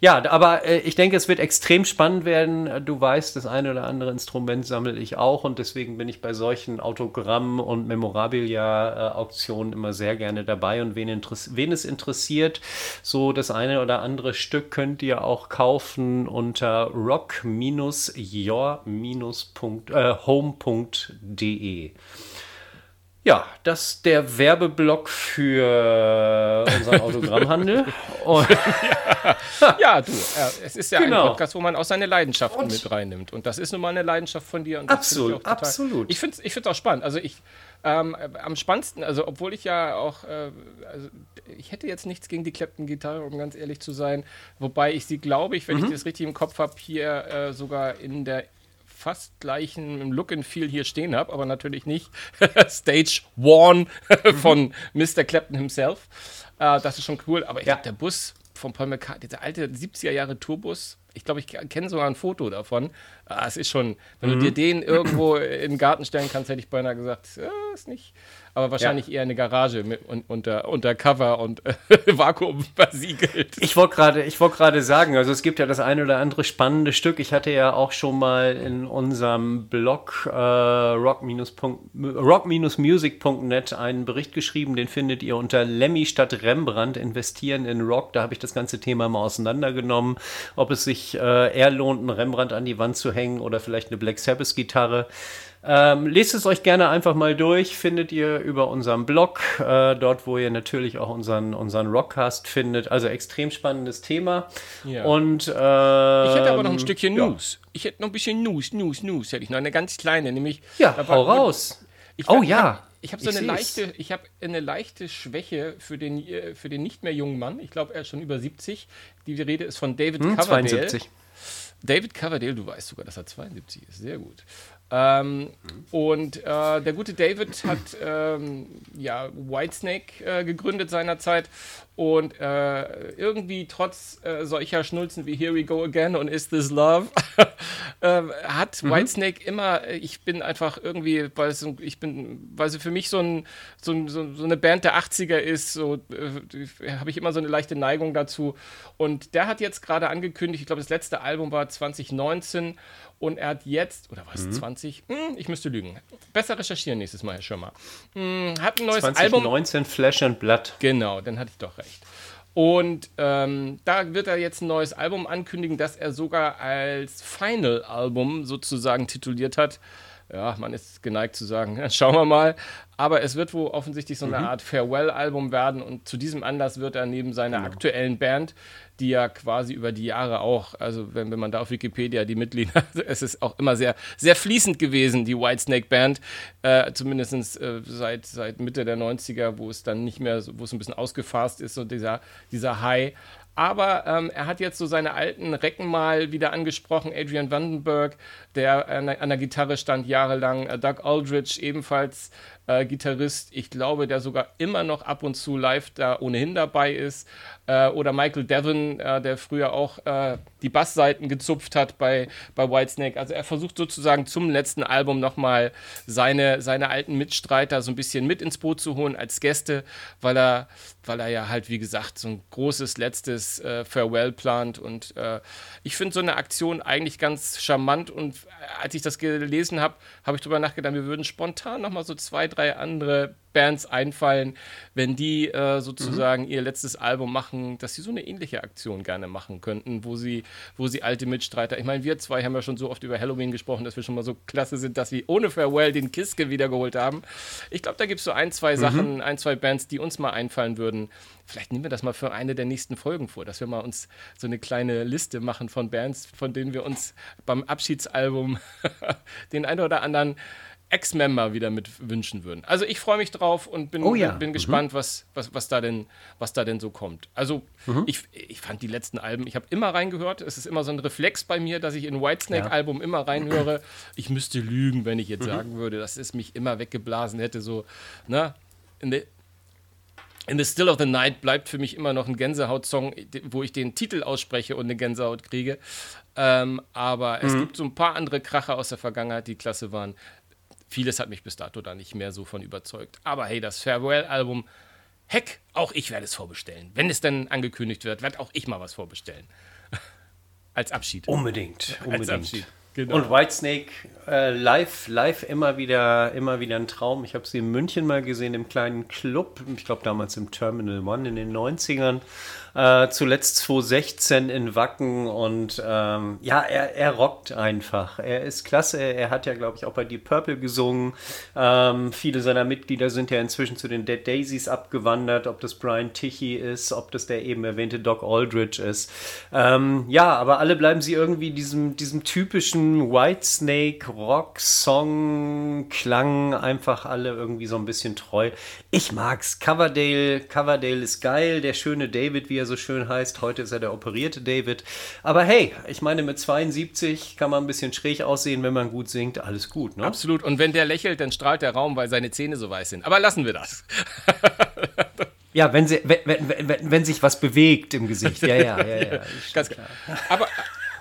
Ja, aber äh, ich denke, es wird extrem spannend werden. Du weißt, das eine oder andere Instrument sammle ich auch und deswegen bin ich bei solchen Autogramm- und Memorabilia-Auktionen immer sehr gerne dabei. Und wen, wen es interessiert, so das eine oder andere Stück könnt ihr auch kaufen unter rock- your-home.de. Ja, das ist der Werbeblock für unseren Autogrammhandel. ja, ja, du, äh, es ist ja genau. ein Podcast, wo man auch seine Leidenschaften und mit reinnimmt. Und das ist nun mal eine Leidenschaft von dir. Und absolut, ich absolut. Ich finde es ich auch spannend. Also ich, ähm, am spannendsten, also obwohl ich ja auch, äh, also ich hätte jetzt nichts gegen die Clapton-Gitarre, um ganz ehrlich zu sein. Wobei ich sie, glaube ich, wenn mhm. ich das richtig im Kopf habe, hier äh, sogar in der fast gleichen Look and Feel hier stehen habe, aber natürlich nicht Stage One von Mr. Clapton himself. Äh, das ist schon cool, aber ich ja. glaube, der Bus von Paul McCartney, dieser alte 70er Jahre Tourbus, ich glaube, ich kenne sogar ein Foto davon. Ah, es ist schon, wenn mhm. du dir den irgendwo in den Garten stellen kannst, hätte ich beinahe gesagt, ja, ist nicht, aber wahrscheinlich ja. eher eine Garage mit, un, unter, unter Cover und äh, Vakuum versiegelt. Ich wollte gerade wollt sagen, also es gibt ja das eine oder andere spannende Stück. Ich hatte ja auch schon mal in unserem Blog äh, rock-music.net einen Bericht geschrieben, den findet ihr unter Lemmy statt Rembrandt, investieren in Rock. Da habe ich das ganze Thema mal auseinandergenommen, ob es sich äh, eher lohnt, einen Rembrandt an die Wand zu hängen oder vielleicht eine Black Sabbath Gitarre. Ähm, lest es euch gerne einfach mal durch, findet ihr über unseren Blog, äh, dort wo ihr natürlich auch unseren, unseren Rockcast findet. Also extrem spannendes Thema. Ja. Und, äh, ich hätte aber noch ein Stückchen ja. News. Ich hätte noch ein bisschen News, News, News hätte ich noch. Eine ganz kleine, nämlich. Ja, hau raus. Ich, oh ja. Ich habe so eine leichte, ich habe eine leichte Schwäche für den, äh, für den nicht mehr jungen Mann. Ich glaube, er ist schon über 70. Die Rede ist von David hm, Coverdale. 72. David Coverdale, du weißt sogar, dass er 72 ist. Sehr gut. Ähm, und äh, der gute David hat ähm, ja, Whitesnake äh, gegründet seinerzeit und äh, irgendwie trotz äh, solcher Schnulzen wie Here We Go Again und Is This Love ähm, hat mhm. Whitesnake immer, ich bin einfach irgendwie, weil es, ich bin, weil sie für mich so, ein, so, so, so eine Band der 80er ist, so äh, habe ich immer so eine leichte Neigung dazu. Und der hat jetzt gerade angekündigt, ich glaube, das letzte Album war 2019 und er hat jetzt, oder was, mhm. 20? Hm, ich müsste lügen. Besser recherchieren nächstes Mal, Herr Schirmer. Hm, hat ein neues 2019 Album. 2019 Flash and Blood. Genau, dann hatte ich doch recht. Und ähm, da wird er jetzt ein neues Album ankündigen, das er sogar als Final-Album sozusagen tituliert hat. Ja, man ist geneigt zu sagen, schauen wir mal. Aber es wird wohl offensichtlich so eine mhm. Art Farewell-Album werden und zu diesem Anlass wird er neben seiner genau. aktuellen Band, die ja quasi über die Jahre auch, also wenn, wenn man da auf Wikipedia die Mitglieder, es ist auch immer sehr, sehr fließend gewesen, die Whitesnake Band, äh, zumindest äh, seit, seit Mitte der 90er, wo es dann nicht mehr, wo es ein bisschen ausgefasst ist, so dieser, dieser High. Aber ähm, er hat jetzt so seine alten Recken mal wieder angesprochen. Adrian Vandenberg, der an der, an der Gitarre stand jahrelang. Doug Aldrich, ebenfalls äh, Gitarrist. Ich glaube, der sogar immer noch ab und zu live da ohnehin dabei ist. Äh, oder Michael Devon, äh, der früher auch äh, die Bassseiten gezupft hat bei, bei Whitesnake. Also er versucht sozusagen zum letzten Album nochmal seine, seine alten Mitstreiter so ein bisschen mit ins Boot zu holen als Gäste, weil er, weil er ja halt, wie gesagt, so ein großes letztes äh, Farewell plant. Und äh, ich finde so eine Aktion eigentlich ganz charmant. Und als ich das gelesen habe, habe ich darüber nachgedacht, wir würden spontan nochmal so zwei, drei andere Bands einfallen, wenn die äh, sozusagen mhm. ihr letztes Album machen, dass sie so eine ähnliche Aktion gerne machen könnten, wo sie, wo sie alte Mitstreiter, ich meine, wir zwei haben ja schon so oft über Halloween gesprochen, dass wir schon mal so klasse sind, dass sie ohne Farewell den Kiske wiedergeholt haben. Ich glaube, da gibt es so ein, zwei mhm. Sachen, ein, zwei Bands, die uns mal einfallen würden. Vielleicht nehmen wir das mal für eine der nächsten Folgen vor, dass wir mal uns so eine kleine Liste machen von Bands, von denen wir uns beim Abschiedsalbum den einen oder anderen Ex-Member wieder mit wünschen würden. Also ich freue mich drauf und bin, oh ja. bin, mhm. gespannt, was, was, was, da denn, was da denn so kommt. Also mhm. ich, ich fand die letzten Alben, ich habe immer reingehört. Es ist immer so ein Reflex bei mir, dass ich in Whitesnake-Album ja. immer reinhöre. Ich müsste lügen, wenn ich jetzt mhm. sagen würde, dass es mich immer weggeblasen hätte. So, ne? In, the, in the Still of the Night bleibt für mich immer noch ein Gänsehaut-Song, wo ich den Titel ausspreche und eine Gänsehaut kriege. Ähm, aber es mhm. gibt so ein paar andere Kracher aus der Vergangenheit, die klasse waren. Vieles hat mich bis dato da nicht mehr so von überzeugt. Aber hey, das Farewell-Album, heck, auch ich werde es vorbestellen. Wenn es dann angekündigt wird, werde auch ich mal was vorbestellen. Als Abschied. Unbedingt, unbedingt. Als Abschied. Genau. Und Whitesnake äh, live, live immer wieder, immer wieder ein Traum. Ich habe sie in München mal gesehen im kleinen Club. Ich glaube damals im Terminal One in den 90ern. Äh, zuletzt 2016 in Wacken und ähm, ja, er, er rockt einfach. Er ist klasse. Er hat ja, glaube ich, auch bei Deep Purple gesungen. Ähm, viele seiner Mitglieder sind ja inzwischen zu den Dead Daisies abgewandert, ob das Brian Tichy ist, ob das der eben erwähnte Doc Aldridge ist. Ähm, ja, aber alle bleiben sie irgendwie diesem, diesem typischen Whitesnake Rock-Song Klang einfach alle irgendwie so ein bisschen treu. Ich mag's. Coverdale, Coverdale ist geil. Der schöne David, wie er so schön heißt. Heute ist er der operierte David. Aber hey, ich meine, mit 72 kann man ein bisschen schräg aussehen, wenn man gut singt. Alles gut, ne? Absolut. Und wenn der lächelt, dann strahlt der Raum, weil seine Zähne so weiß sind. Aber lassen wir das. Ja, wenn, sie, wenn, wenn, wenn, wenn, sich was bewegt im Gesicht. Ja, ja, ja. ja, Ganz klar. Aber,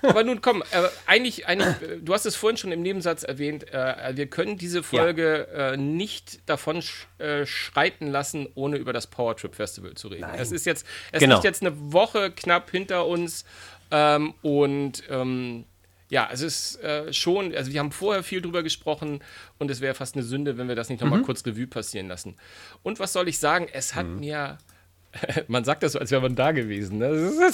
aber nun komm, äh, eigentlich, eigentlich, du hast es vorhin schon im Nebensatz erwähnt, äh, wir können diese Folge ja. äh, nicht davon sch äh, schreiten lassen, ohne über das Power Trip Festival zu reden. Nein. Es ist jetzt, es genau. liegt jetzt eine Woche knapp hinter uns ähm, und ähm, ja, es ist äh, schon, also wir haben vorher viel drüber gesprochen und es wäre fast eine Sünde, wenn wir das nicht nochmal mhm. kurz Revue passieren lassen. Und was soll ich sagen? Es hat mhm. mir man sagt das so, als wäre man da gewesen. Ne?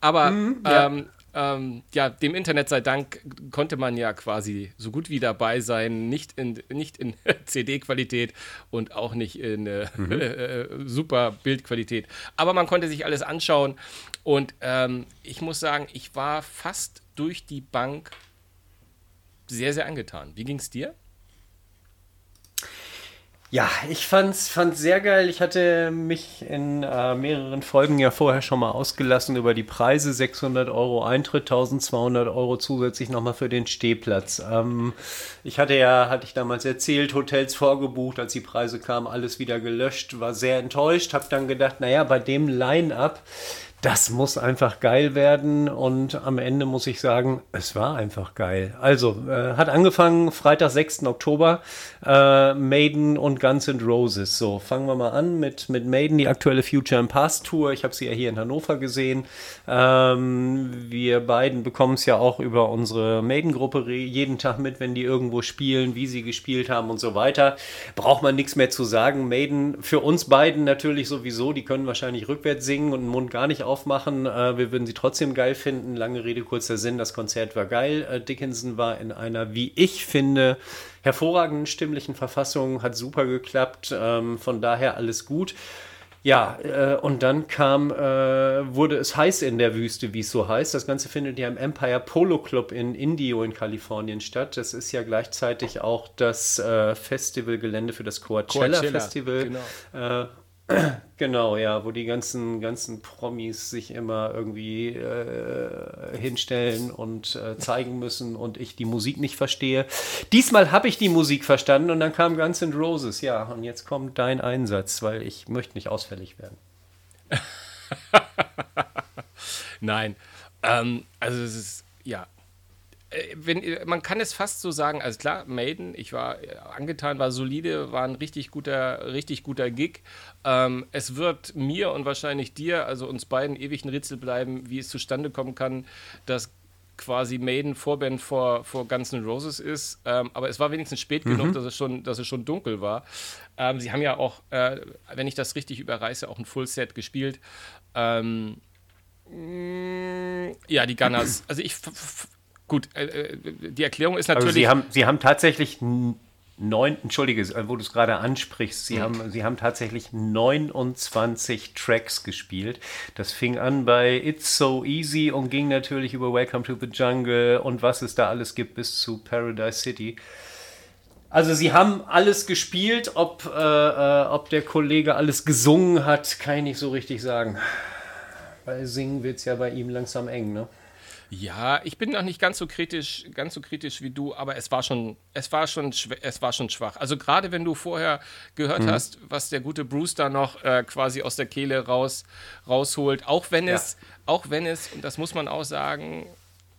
Aber mhm, ja. Ähm, ähm, ja, dem Internet sei Dank konnte man ja quasi so gut wie dabei sein, nicht in, nicht in CD-Qualität und auch nicht in äh, mhm. äh, super Bildqualität. Aber man konnte sich alles anschauen und ähm, ich muss sagen, ich war fast durch die Bank sehr, sehr angetan. Wie ging es dir? Ja, ich fand's, fand's sehr geil. Ich hatte mich in äh, mehreren Folgen ja vorher schon mal ausgelassen über die Preise. 600 Euro Eintritt, 1200 Euro zusätzlich nochmal für den Stehplatz. Ähm, ich hatte ja, hatte ich damals erzählt, Hotels vorgebucht, als die Preise kamen, alles wieder gelöscht, war sehr enttäuscht, hab dann gedacht, naja, bei dem Line-Up, das muss einfach geil werden und am Ende muss ich sagen, es war einfach geil. Also, äh, hat angefangen Freitag, 6. Oktober, äh, Maiden und Guns N' Roses. So, fangen wir mal an mit, mit Maiden, die aktuelle Future and Past Tour. Ich habe sie ja hier in Hannover gesehen. Ähm, wir beiden bekommen es ja auch über unsere Maiden-Gruppe jeden Tag mit, wenn die irgendwo spielen, wie sie gespielt haben und so weiter. Braucht man nichts mehr zu sagen. Maiden, für uns beiden natürlich sowieso, die können wahrscheinlich rückwärts singen und den Mund gar nicht aufmachen. Äh, wir würden sie trotzdem geil finden. Lange Rede, kurzer Sinn, das Konzert war geil. Äh, Dickinson war in einer, wie ich finde, hervorragenden stimmlichen Verfassung, hat super geklappt. Ähm, von daher alles gut. Ja, äh, und dann kam, äh, wurde es heiß in der Wüste, wie es so heißt. Das Ganze findet ja im Empire Polo Club in Indio in Kalifornien statt. Das ist ja gleichzeitig auch das äh, Festivalgelände für das Coachella, Coachella Festival. Genau. Genau, ja, wo die ganzen, ganzen Promis sich immer irgendwie äh, hinstellen und äh, zeigen müssen und ich die Musik nicht verstehe. Diesmal habe ich die Musik verstanden und dann kam Guns N' Roses, ja, und jetzt kommt dein Einsatz, weil ich möchte nicht ausfällig werden. Nein, ähm, also es ist, ja, wenn, äh, man kann es fast so sagen, also klar, Maiden, ich war äh, angetan, war solide, war ein richtig guter, richtig guter Gig. Ähm, es wird mir und wahrscheinlich dir, also uns beiden, ewig ein Rätsel bleiben, wie es zustande kommen kann, dass quasi Maiden Vorband vor, vor Guns N' Roses ist. Ähm, aber es war wenigstens spät mhm. genug, dass es, schon, dass es schon dunkel war. Ähm, sie haben ja auch, äh, wenn ich das richtig überreiße, auch ein Full-Set gespielt. Ähm, ja, die Gunners. Also ich gut, äh, äh, die Erklärung ist natürlich. Also Sie haben, Sie haben tatsächlich neun, entschuldige, äh, wo du es gerade ansprichst, Sie, mhm. haben, Sie haben tatsächlich 29 Tracks gespielt. Das fing an bei It's So Easy und ging natürlich über Welcome to the Jungle und was es da alles gibt bis zu Paradise City. Also sie haben alles gespielt, ob, äh, äh, ob der Kollege alles gesungen hat, kann ich nicht so richtig sagen. Weil singen wird es ja bei ihm langsam eng, ne? Ja, ich bin noch nicht ganz so kritisch, ganz so kritisch wie du, aber es war schon, es war schon, es war schon schwach. Also gerade wenn du vorher gehört mhm. hast, was der gute Bruce da noch äh, quasi aus der Kehle raus, rausholt, auch wenn ja. es, auch wenn es, und das muss man auch sagen,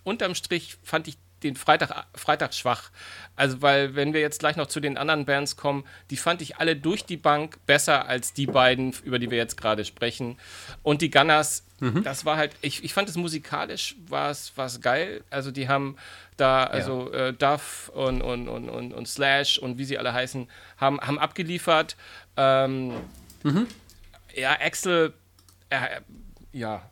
unterm Strich fand ich den Freitag, Freitag schwach. Also, weil, wenn wir jetzt gleich noch zu den anderen Bands kommen, die fand ich alle durch die Bank besser als die beiden, über die wir jetzt gerade sprechen. Und die Gunners, mhm. das war halt, ich, ich fand es musikalisch, war es geil. Also, die haben da, also ja. äh, Duff und, und, und, und, und Slash und wie sie alle heißen, haben, haben abgeliefert. Ähm, mhm. Ja, Axel, äh, ja,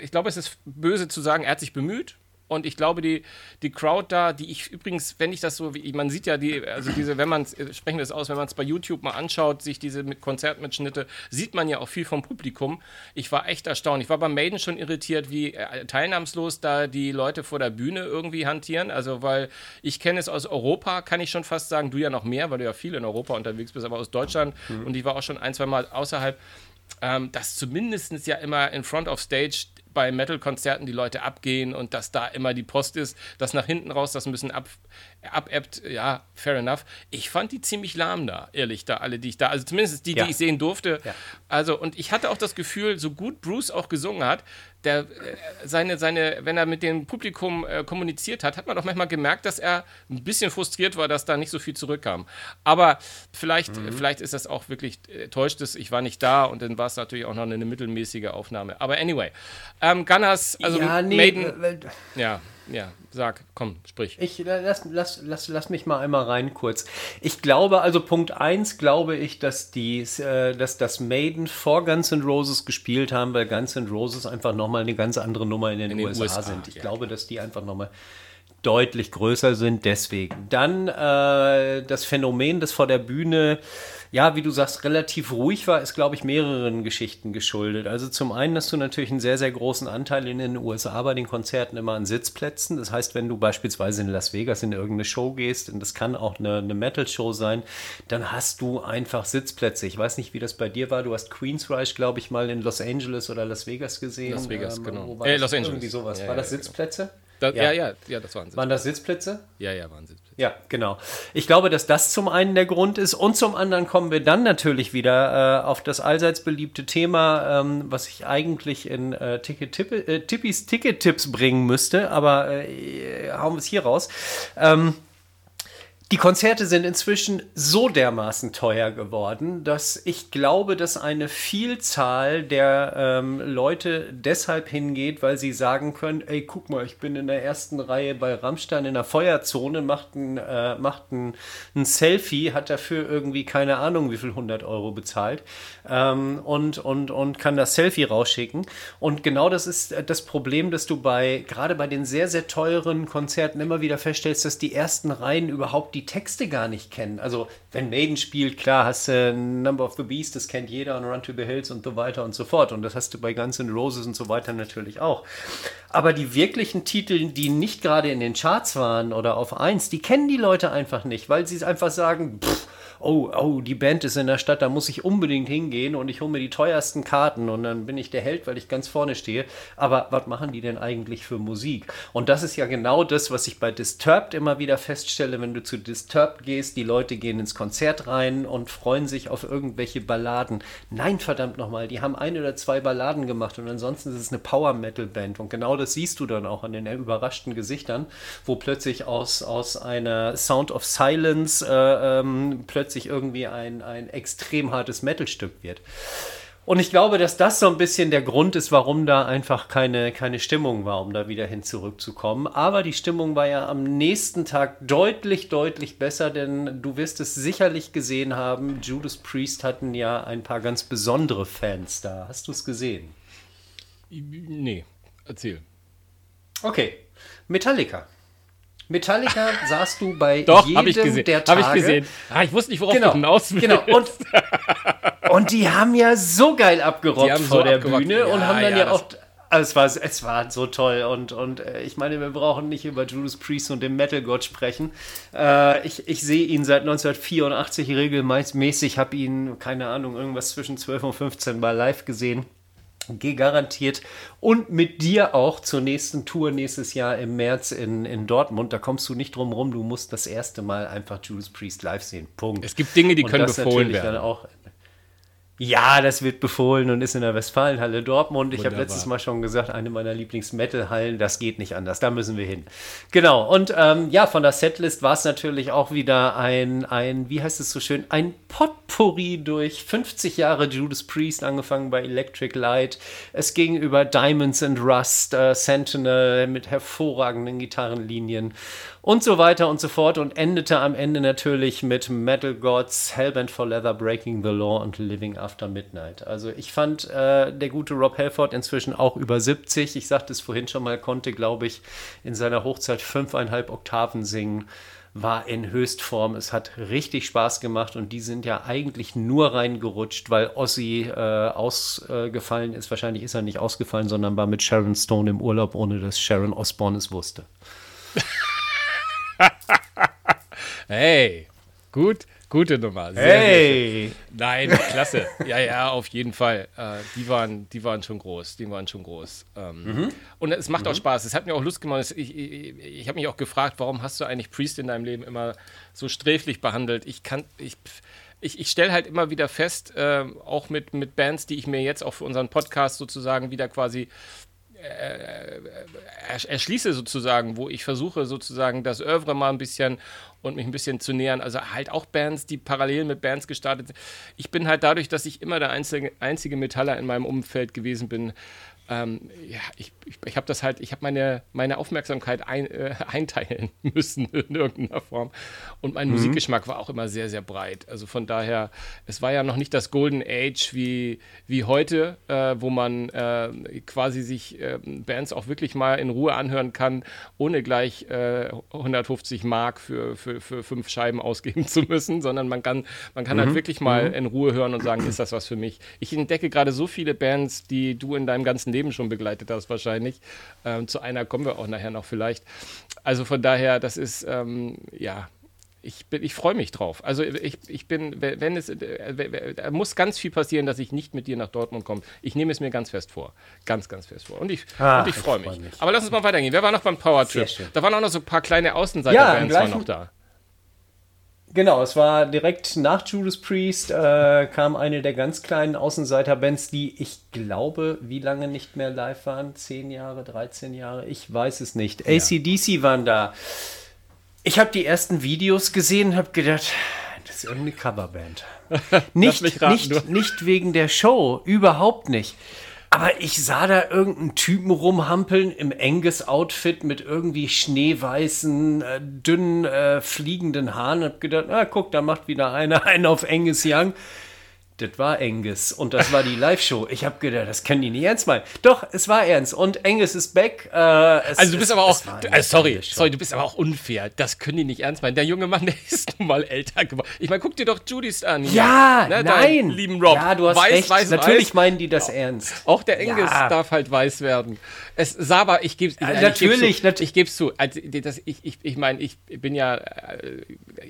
ich glaube, es ist böse zu sagen, er hat sich bemüht und ich glaube, die, die Crowd da, die ich übrigens, wenn ich das so, wie, man sieht ja die, also diese, wenn man äh, sprechen wir das aus, wenn man es bei YouTube mal anschaut, sich diese Konzertmitschnitte, sieht man ja auch viel vom Publikum. Ich war echt erstaunt. Ich war beim Maiden schon irritiert, wie äh, teilnahmslos da die Leute vor der Bühne irgendwie hantieren. Also, weil ich kenne es aus Europa, kann ich schon fast sagen, du ja noch mehr, weil du ja viel in Europa unterwegs bist, aber aus Deutschland mhm. und ich war auch schon ein, zwei Mal außerhalb ähm, dass zumindest ja immer in Front of Stage bei Metal-Konzerten die Leute abgehen und dass da immer die Post ist, dass nach hinten raus das ein bisschen ab, abebbt, ja, fair enough. Ich fand die ziemlich lahm da, ehrlich, da alle, die ich da, also zumindest die, ja. die ich sehen durfte. Ja. Also, und ich hatte auch das Gefühl, so gut Bruce auch gesungen hat, der, äh, seine, seine, wenn er mit dem Publikum äh, kommuniziert hat, hat man doch manchmal gemerkt, dass er ein bisschen frustriert war, dass da nicht so viel zurückkam. Aber vielleicht, mhm. vielleicht ist das auch wirklich, äh, täuscht es, ich war nicht da und dann war es natürlich auch noch eine, eine mittelmäßige Aufnahme. Aber anyway, ähm, Gunners, also ja, nee, Maiden, äh, ja. Ja, sag, komm, sprich. Ich lass, lass, lass, lass mich mal einmal rein kurz. Ich glaube, also Punkt 1 glaube ich, dass die, äh, dass das Maiden vor Guns N' Roses gespielt haben, weil Guns N' Roses einfach nochmal eine ganz andere Nummer in den, in den USA, USA, sind. Ich ja. glaube, dass die einfach nochmal deutlich größer sind, deswegen. Dann äh, das Phänomen, das vor der Bühne ja, wie du sagst, relativ ruhig war, ist, glaube ich, mehreren Geschichten geschuldet. Also zum einen hast du natürlich einen sehr, sehr großen Anteil in den USA bei den Konzerten immer an Sitzplätzen. Das heißt, wenn du beispielsweise in Las Vegas in irgendeine Show gehst, und das kann auch eine, eine Metal-Show sein, dann hast du einfach Sitzplätze. Ich weiß nicht, wie das bei dir war. Du hast Queensryche, glaube ich, mal in Los Angeles oder Las Vegas gesehen. Las Vegas, ähm, genau. Äh, Los Angeles. Irgendwie sowas. Ja, war das Sitzplätze? Genau. Das, ja. ja. ja, ja, das waren Sitzplätze. Waren das Sitzplätze? Ja, ja, waren Sitzplätze. Ja, genau. Ich glaube, dass das zum einen der Grund ist und zum anderen kommen wir dann natürlich wieder äh, auf das allseits beliebte Thema, ähm, was ich eigentlich in äh, Ticket -Tipp äh, Tippis Ticket-Tipps bringen müsste, aber äh, hauen wir es hier raus. Ähm, die Konzerte sind inzwischen so dermaßen teuer geworden, dass ich glaube, dass eine Vielzahl der ähm, Leute deshalb hingeht, weil sie sagen können, ey, guck mal, ich bin in der ersten Reihe bei Rammstein in der Feuerzone, macht ein, äh, macht ein, ein Selfie, hat dafür irgendwie keine Ahnung, wie viel 100 Euro bezahlt ähm, und, und, und kann das Selfie rausschicken. Und genau das ist das Problem, dass du bei, gerade bei den sehr, sehr teuren Konzerten immer wieder feststellst, dass die ersten Reihen überhaupt die die Texte gar nicht kennen. Also, wenn Maiden spielt, klar, hast du Number of the Beast, das kennt jeder und Run to the Hills und so weiter und so fort. Und das hast du bei Guns N' Roses und so weiter natürlich auch. Aber die wirklichen Titel, die nicht gerade in den Charts waren oder auf 1, die kennen die Leute einfach nicht, weil sie einfach sagen, pff, oh, oh, die Band ist in der Stadt, da muss ich unbedingt hingehen und ich hole mir die teuersten Karten und dann bin ich der Held, weil ich ganz vorne stehe. Aber was machen die denn eigentlich für Musik? Und das ist ja genau das, was ich bei Disturbed immer wieder feststelle, wenn du zu Disturbed gehst, die Leute gehen ins Konzert rein und freuen sich auf irgendwelche Balladen. Nein, verdammt nochmal, die haben ein oder zwei Balladen gemacht und ansonsten ist es eine Power-Metal-Band. Und genau das siehst du dann auch an den überraschten Gesichtern, wo plötzlich aus, aus einer Sound of Silence äh, ähm, plötzlich plötzlich irgendwie ein, ein extrem hartes Metalstück wird. Und ich glaube, dass das so ein bisschen der Grund ist, warum da einfach keine, keine Stimmung war, um da wieder hin zurückzukommen. Aber die Stimmung war ja am nächsten Tag deutlich, deutlich besser, denn du wirst es sicherlich gesehen haben, Judas Priest hatten ja ein paar ganz besondere Fans da. Hast du es gesehen? Nee, erzähl. Okay, Metallica. Metallica sahst du bei Doch, jedem ich gesehen. der Tage. Habe ich gesehen. Ah, ich wusste nicht, worauf Genau, du hinaus willst. genau. Und, und die haben ja so geil abgerockt vor so der abgerockt. Bühne und Ja, haben dann ja, ja, auch. Also es, war, es war so toll und, und äh, ich meine, wir brauchen nicht über Judas Priest und den Metal God sprechen. Äh, ich, ich sehe ihn seit 1984 regelmäßig, habe ihn, keine Ahnung, irgendwas zwischen 12 und 15 Mal live gesehen. Geh garantiert. Und mit dir auch zur nächsten Tour nächstes Jahr im März in, in Dortmund. Da kommst du nicht drum rum. Du musst das erste Mal einfach Judas Priest live sehen. Punkt. Es gibt Dinge, die Und können befohlen werden. Dann auch, ja, das wird befohlen und ist in der Westfalenhalle Dortmund. Ich habe letztes Mal schon gesagt, eine meiner Lieblings-Metal-Hallen, das geht nicht anders, da müssen wir hin. Genau, und ähm, ja, von der Setlist war es natürlich auch wieder ein, ein, wie heißt es so schön, ein Potpourri durch 50 Jahre Judas Priest, angefangen bei Electric Light. Es ging über Diamonds and Rust, äh, Sentinel mit hervorragenden Gitarrenlinien und so weiter und so fort und endete am Ende natürlich mit Metal Gods, Hellbent for Leather, Breaking the Law und Living After Midnight. Also ich fand äh, der gute Rob Halford inzwischen auch über 70. Ich sagte es vorhin schon mal, konnte, glaube ich, in seiner Hochzeit fünfeinhalb Oktaven singen. War in Höchstform. Es hat richtig Spaß gemacht und die sind ja eigentlich nur reingerutscht, weil Ozzy äh, ausgefallen ist. Wahrscheinlich ist er nicht ausgefallen, sondern war mit Sharon Stone im Urlaub, ohne dass Sharon Osbourne es wusste. Hey, gut, gute Nummer. Sehr, Hey! Sehr. Nein, klasse. Ja, ja, auf jeden Fall. Äh, die, waren, die waren schon groß. Die waren schon groß. Ähm, Mhm. Und es macht auch Spaß. Es hat mir auch Lust gemacht. Ich, ich, ich habe mich auch gefragt, warum hast du eigentlich Priest in deinem Leben immer so sträflich behandelt? Ich kann, ich, ich, ich stelle halt immer wieder fest, äh, auch mit, mit Bands, die ich mir jetzt auch für unseren Podcast sozusagen wieder quasi erschließe sozusagen, wo ich versuche sozusagen das Oeuvre mal ein bisschen und mich ein bisschen zu nähern. Also halt auch Bands, die parallel mit Bands gestartet sind. Ich bin halt dadurch, dass ich immer der einzige, einzige Metaller in meinem Umfeld gewesen bin, ähm, ja, ich, ich, ich habe das halt, ich habe meine, meine Aufmerksamkeit ein, äh, einteilen müssen in irgendeiner Form. Und mein Musikgeschmack war auch immer sehr, sehr breit. Also von daher, es war ja noch nicht das Golden Age wie, wie heute, äh, wo man äh, quasi sich äh, Bands auch wirklich mal in Ruhe anhören kann, ohne gleich äh, 150 Mark für, für, für fünf Scheiben ausgeben zu müssen, sondern man kann, man kann halt wirklich mal in Ruhe hören und sagen, ist das was für mich? Ich entdecke gerade so viele Bands, die du in deinem ganzen Leben schon begleitet hast, wahrscheinlich. Ähm, zu einer kommen wir auch nachher noch vielleicht. Also von daher, das ist, ähm, ja, ich, bin- ich freue mich drauf. Also ich, ich bin, wenn es, äh, da muss ganz viel passieren, dass ich nicht mit dir nach Dortmund komme. Ich nehme es mir ganz fest vor. Ganz, ganz fest vor. Und ich, Ach, und ich freue freu mich. mich. Aber lass uns mal weitergehen. Wer war noch beim Power Trip? Da waren auch noch so ein paar kleine Ja, gleichen- waren noch da. Genau, es war direkt nach Judas Priest, äh, kam eine der ganz kleinen Außenseiter-Bands, die ich glaube, wie lange nicht mehr live waren? Zehn Jahre, 13 Jahre? Ich weiß es nicht. ACDC waren da. Ich habe die ersten Videos gesehen und habe gedacht, das ist irgendeine Coverband. Nicht, raten, nicht, nicht wegen der Show, überhaupt nicht. Aber ich sah da irgendeinen Typen rumhampeln im Angus-Outfit mit irgendwie schneeweißen, äh, dünnen, äh, fliegenden Haaren. Hab gedacht, ah, guck, da macht wieder einer einen auf Angus Young. Das war Angus und das war die Live-Show. Ich habe gedacht, das können die nicht ernst meinen. Doch, es war ernst und Angus ist back. Äh, es, Also du bist es, aber auch, du, eine äh, sorry, sorry, du bist aber auch unfair. Das können die nicht ernst meinen. Der junge Mann, der ist nun mal älter geworden. Ich meine, guck dir doch Judith an. hier. Ja, Ne, nein. lieben Rob. Ja, du hast weiß, recht. Weiß, Natürlich weiß. meinen die das ernst. Auch der Angus Ja. darf halt weiß werden. Es sah aber, ich gebe Ja, ich natürlich, geb's zu, nat- ich gebe es zu. Also, das, ich ich, ich meine, ich bin ja, äh,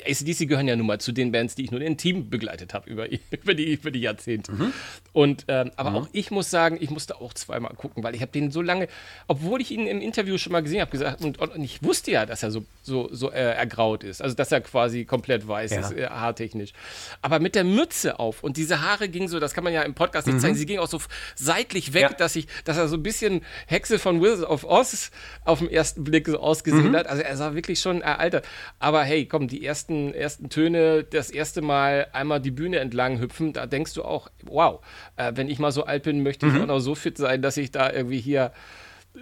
ACDC gehören ja nun mal zu den Bands, die ich nur in Team begleitet habe über, über, die, über die Jahrzehnte. Mhm. Und, ähm, aber auch ich muss sagen, ich musste auch zweimal gucken, weil ich habe den so lange, obwohl ich ihn im Interview schon mal gesehen habe, gesagt, und, und ich wusste ja, dass er so, so, so äh, ergraut ist, also dass er quasi komplett weiß Ja. ist, äh, haartechnisch. Aber mit der Mütze auf und diese Haare gingen so, das kann man ja im Podcast nicht zeigen, sie gingen auch so seitlich weg, Mhm. Ja. dass ich, dass er so ein bisschen Hexe von Wizard of Oz auf den ersten Blick so Mhm. ausgesehen hat. Also er sah wirklich schon eraltert. Aber hey, komm, die ersten, ersten Töne, das erste Mal einmal die Bühne entlang hüpfen, da, denkst du auch, wow, äh, wenn ich mal so alt bin, möchte ich mhm. auch noch so fit sein, dass ich da irgendwie hier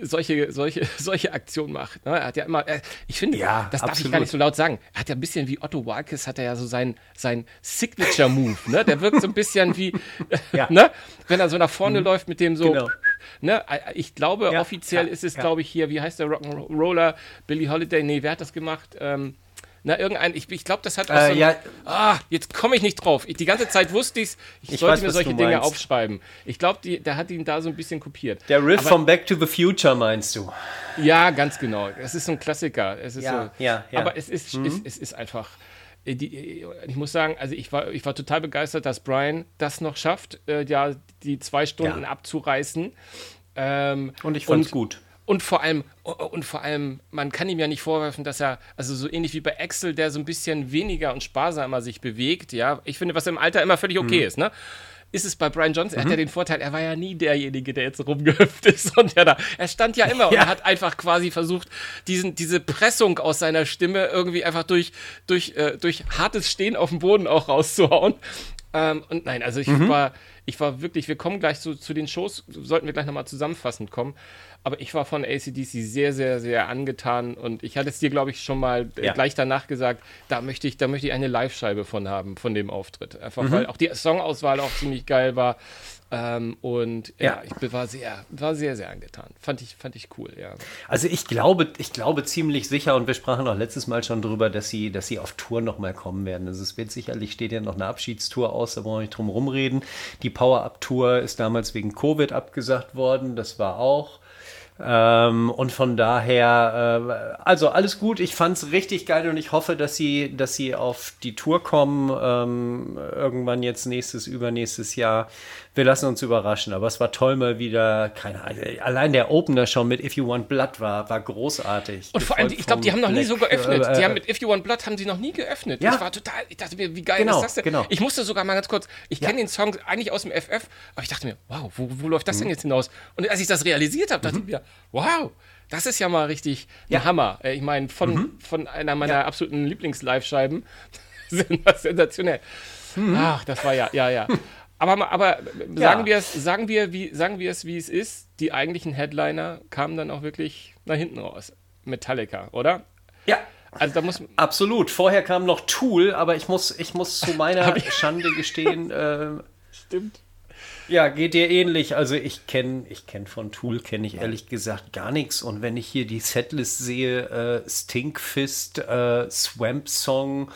solche, solche, solche Aktionen macht. Ne? Er hat ja immer, er, ich finde, ja, das darf absolut. ich gar nicht so laut sagen. Er hat ja ein bisschen wie Otto Walkes, hat er ja so sein, sein Signature-Move. ne? Der wirkt so ein bisschen wie, ja. ne? wenn er so nach vorne mhm. läuft mit dem so. Genau. Ne? Ich glaube, ja, offiziell ist es, glaube ich, hier, wie heißt der Rock'n'Roller? Billy Holiday? Nee, wer hat das gemacht? Ähm, na, irgendein, ich, ich glaube, das hat auch äh, so. Ja. Ah, jetzt komme ich nicht drauf. Ich, die ganze Zeit wusste ich's, ich, ich sollte weiß, mir solche Dinge aufschreiben. Ich glaube, der hat ihn da so ein bisschen kopiert. Der Riff aber, von Back to the Future meinst du? Ja, ganz genau. Es ist so ein Klassiker. Es ist ja, so, ja, ja. Aber es ist, mhm. es, es ist einfach. Äh, die, ich muss sagen, also ich war, ich war total begeistert, dass Brian das noch schafft, äh, ja, die zwei Stunden ja. abzureißen. Ähm, und ich fand es gut. Und vor allem, und vor allem, man kann ihm ja nicht vorwerfen, dass er, also so ähnlich wie bei Axel, der so ein bisschen weniger und sparsamer sich bewegt, ja. Ich finde, was im Alter immer völlig okay mhm. ist, ne? Ist es bei Brian Johnson, mhm. er hat ja mhm. den Vorteil, er war ja nie derjenige, der jetzt rumgehüpft ist und der da, er stand ja immer ja. und er hat einfach quasi versucht, diesen, diese Pressung aus seiner Stimme irgendwie einfach durch, durch, äh, durch hartes Stehen auf dem Boden auch rauszuhauen. Ähm, und nein, also ich mhm. war, ich war wirklich, wir kommen gleich zu, zu den Shows, sollten wir gleich nochmal zusammenfassend kommen. Aber ich war von ACDC sehr, sehr, sehr angetan und ich hatte es dir, glaube ich, schon mal äh, ja. gleich danach gesagt, da möchte ich, da möchte ich eine Live-Scheibe von haben, von dem Auftritt. Einfach mhm. weil auch die Songauswahl auch ziemlich geil war. Ähm, und ja. ja, ich war sehr, war sehr, sehr angetan. Fand ich, fand ich cool, ja. Also ich glaube, ich glaube ziemlich sicher, und wir sprachen auch letztes Mal schon drüber, dass sie, dass sie auf Tour nochmal kommen werden. Also es wird sicherlich, steht ja noch eine Abschiedstour aus, da brauchen wir nicht drum rumreden. Die Power-Up-Tour ist damals wegen Covid abgesagt worden, das war auch. Ähm, und von daher, äh, also alles gut. Ich fand es richtig geil und ich hoffe, dass sie, dass sie auf die Tour kommen. Ähm, irgendwann jetzt nächstes, übernächstes Jahr wir lassen uns überraschen. Aber es war toll mal wieder, keine Ahnung, allein der Opener schon mit If You Want Blood war, war großartig. Und vor allem, ich glaube, die haben noch nie so geöffnet. Äh, die haben mit If You Want Blood haben sie noch nie geöffnet. Ja. Das war total, ich dachte mir, wie geil genau, ist das denn? Genau. Ich musste sogar mal ganz kurz, ich ja. kenne den Song eigentlich aus dem FF, aber ich dachte mir, wow, wo, wo läuft das mhm. denn jetzt hinaus? Und als ich das realisiert habe, dachte mhm. ich mir, wow, das ist ja mal richtig ja. ein Hammer. Äh, ich meine, von, mhm. von einer meiner ja. absoluten Lieblings-Live-Scheiben. Sensationell. Mhm. Ach, das war ja, ja, ja. Aber, aber sagen, ja. wir es, sagen, wir, wie, sagen wir es, wie es ist, die eigentlichen Headliner kamen dann auch wirklich nach hinten raus. Metallica, oder? Ja. Also da muss Absolut. Vorher kam noch Tool, aber ich muss, ich muss zu meiner Schande gestehen. Äh, Stimmt. Ja, geht dir ähnlich. Also ich kenne ich kenn von Tool, kenne ich ehrlich gesagt gar nichts. Und wenn ich hier die Setlist sehe, äh, Stinkfist, äh, Swamp Song,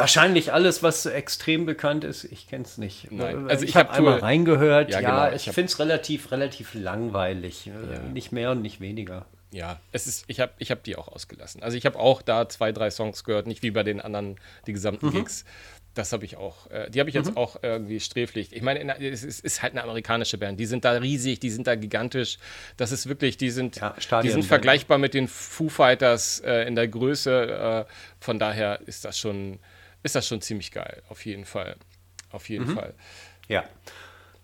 Wahrscheinlich alles, was extrem bekannt ist. Ich kenne es nicht. Nein. Also ich, ich habe hab einmal reingehört. Ja, ja genau. ich, ich finde es relativ, relativ langweilig. Äh, ja. Nicht mehr und nicht weniger. Ja, es ist, ich habe ich hab die auch ausgelassen. Also ich habe auch da zwei, drei Songs gehört, nicht wie bei den anderen, die gesamten mhm. Gigs. Das habe ich auch, äh, die habe ich jetzt mhm. auch irgendwie sträflich. Ich meine, es ist, ist, halt eine amerikanische Band. Die sind da riesig, die sind da gigantisch. Das ist wirklich, die sind, ja, die sind vergleichbar mit den Foo Fighters äh, in der Größe. Äh, von daher ist das schon, ist das schon ziemlich geil, auf jeden Fall. Auf jeden mhm. Fall. Ja.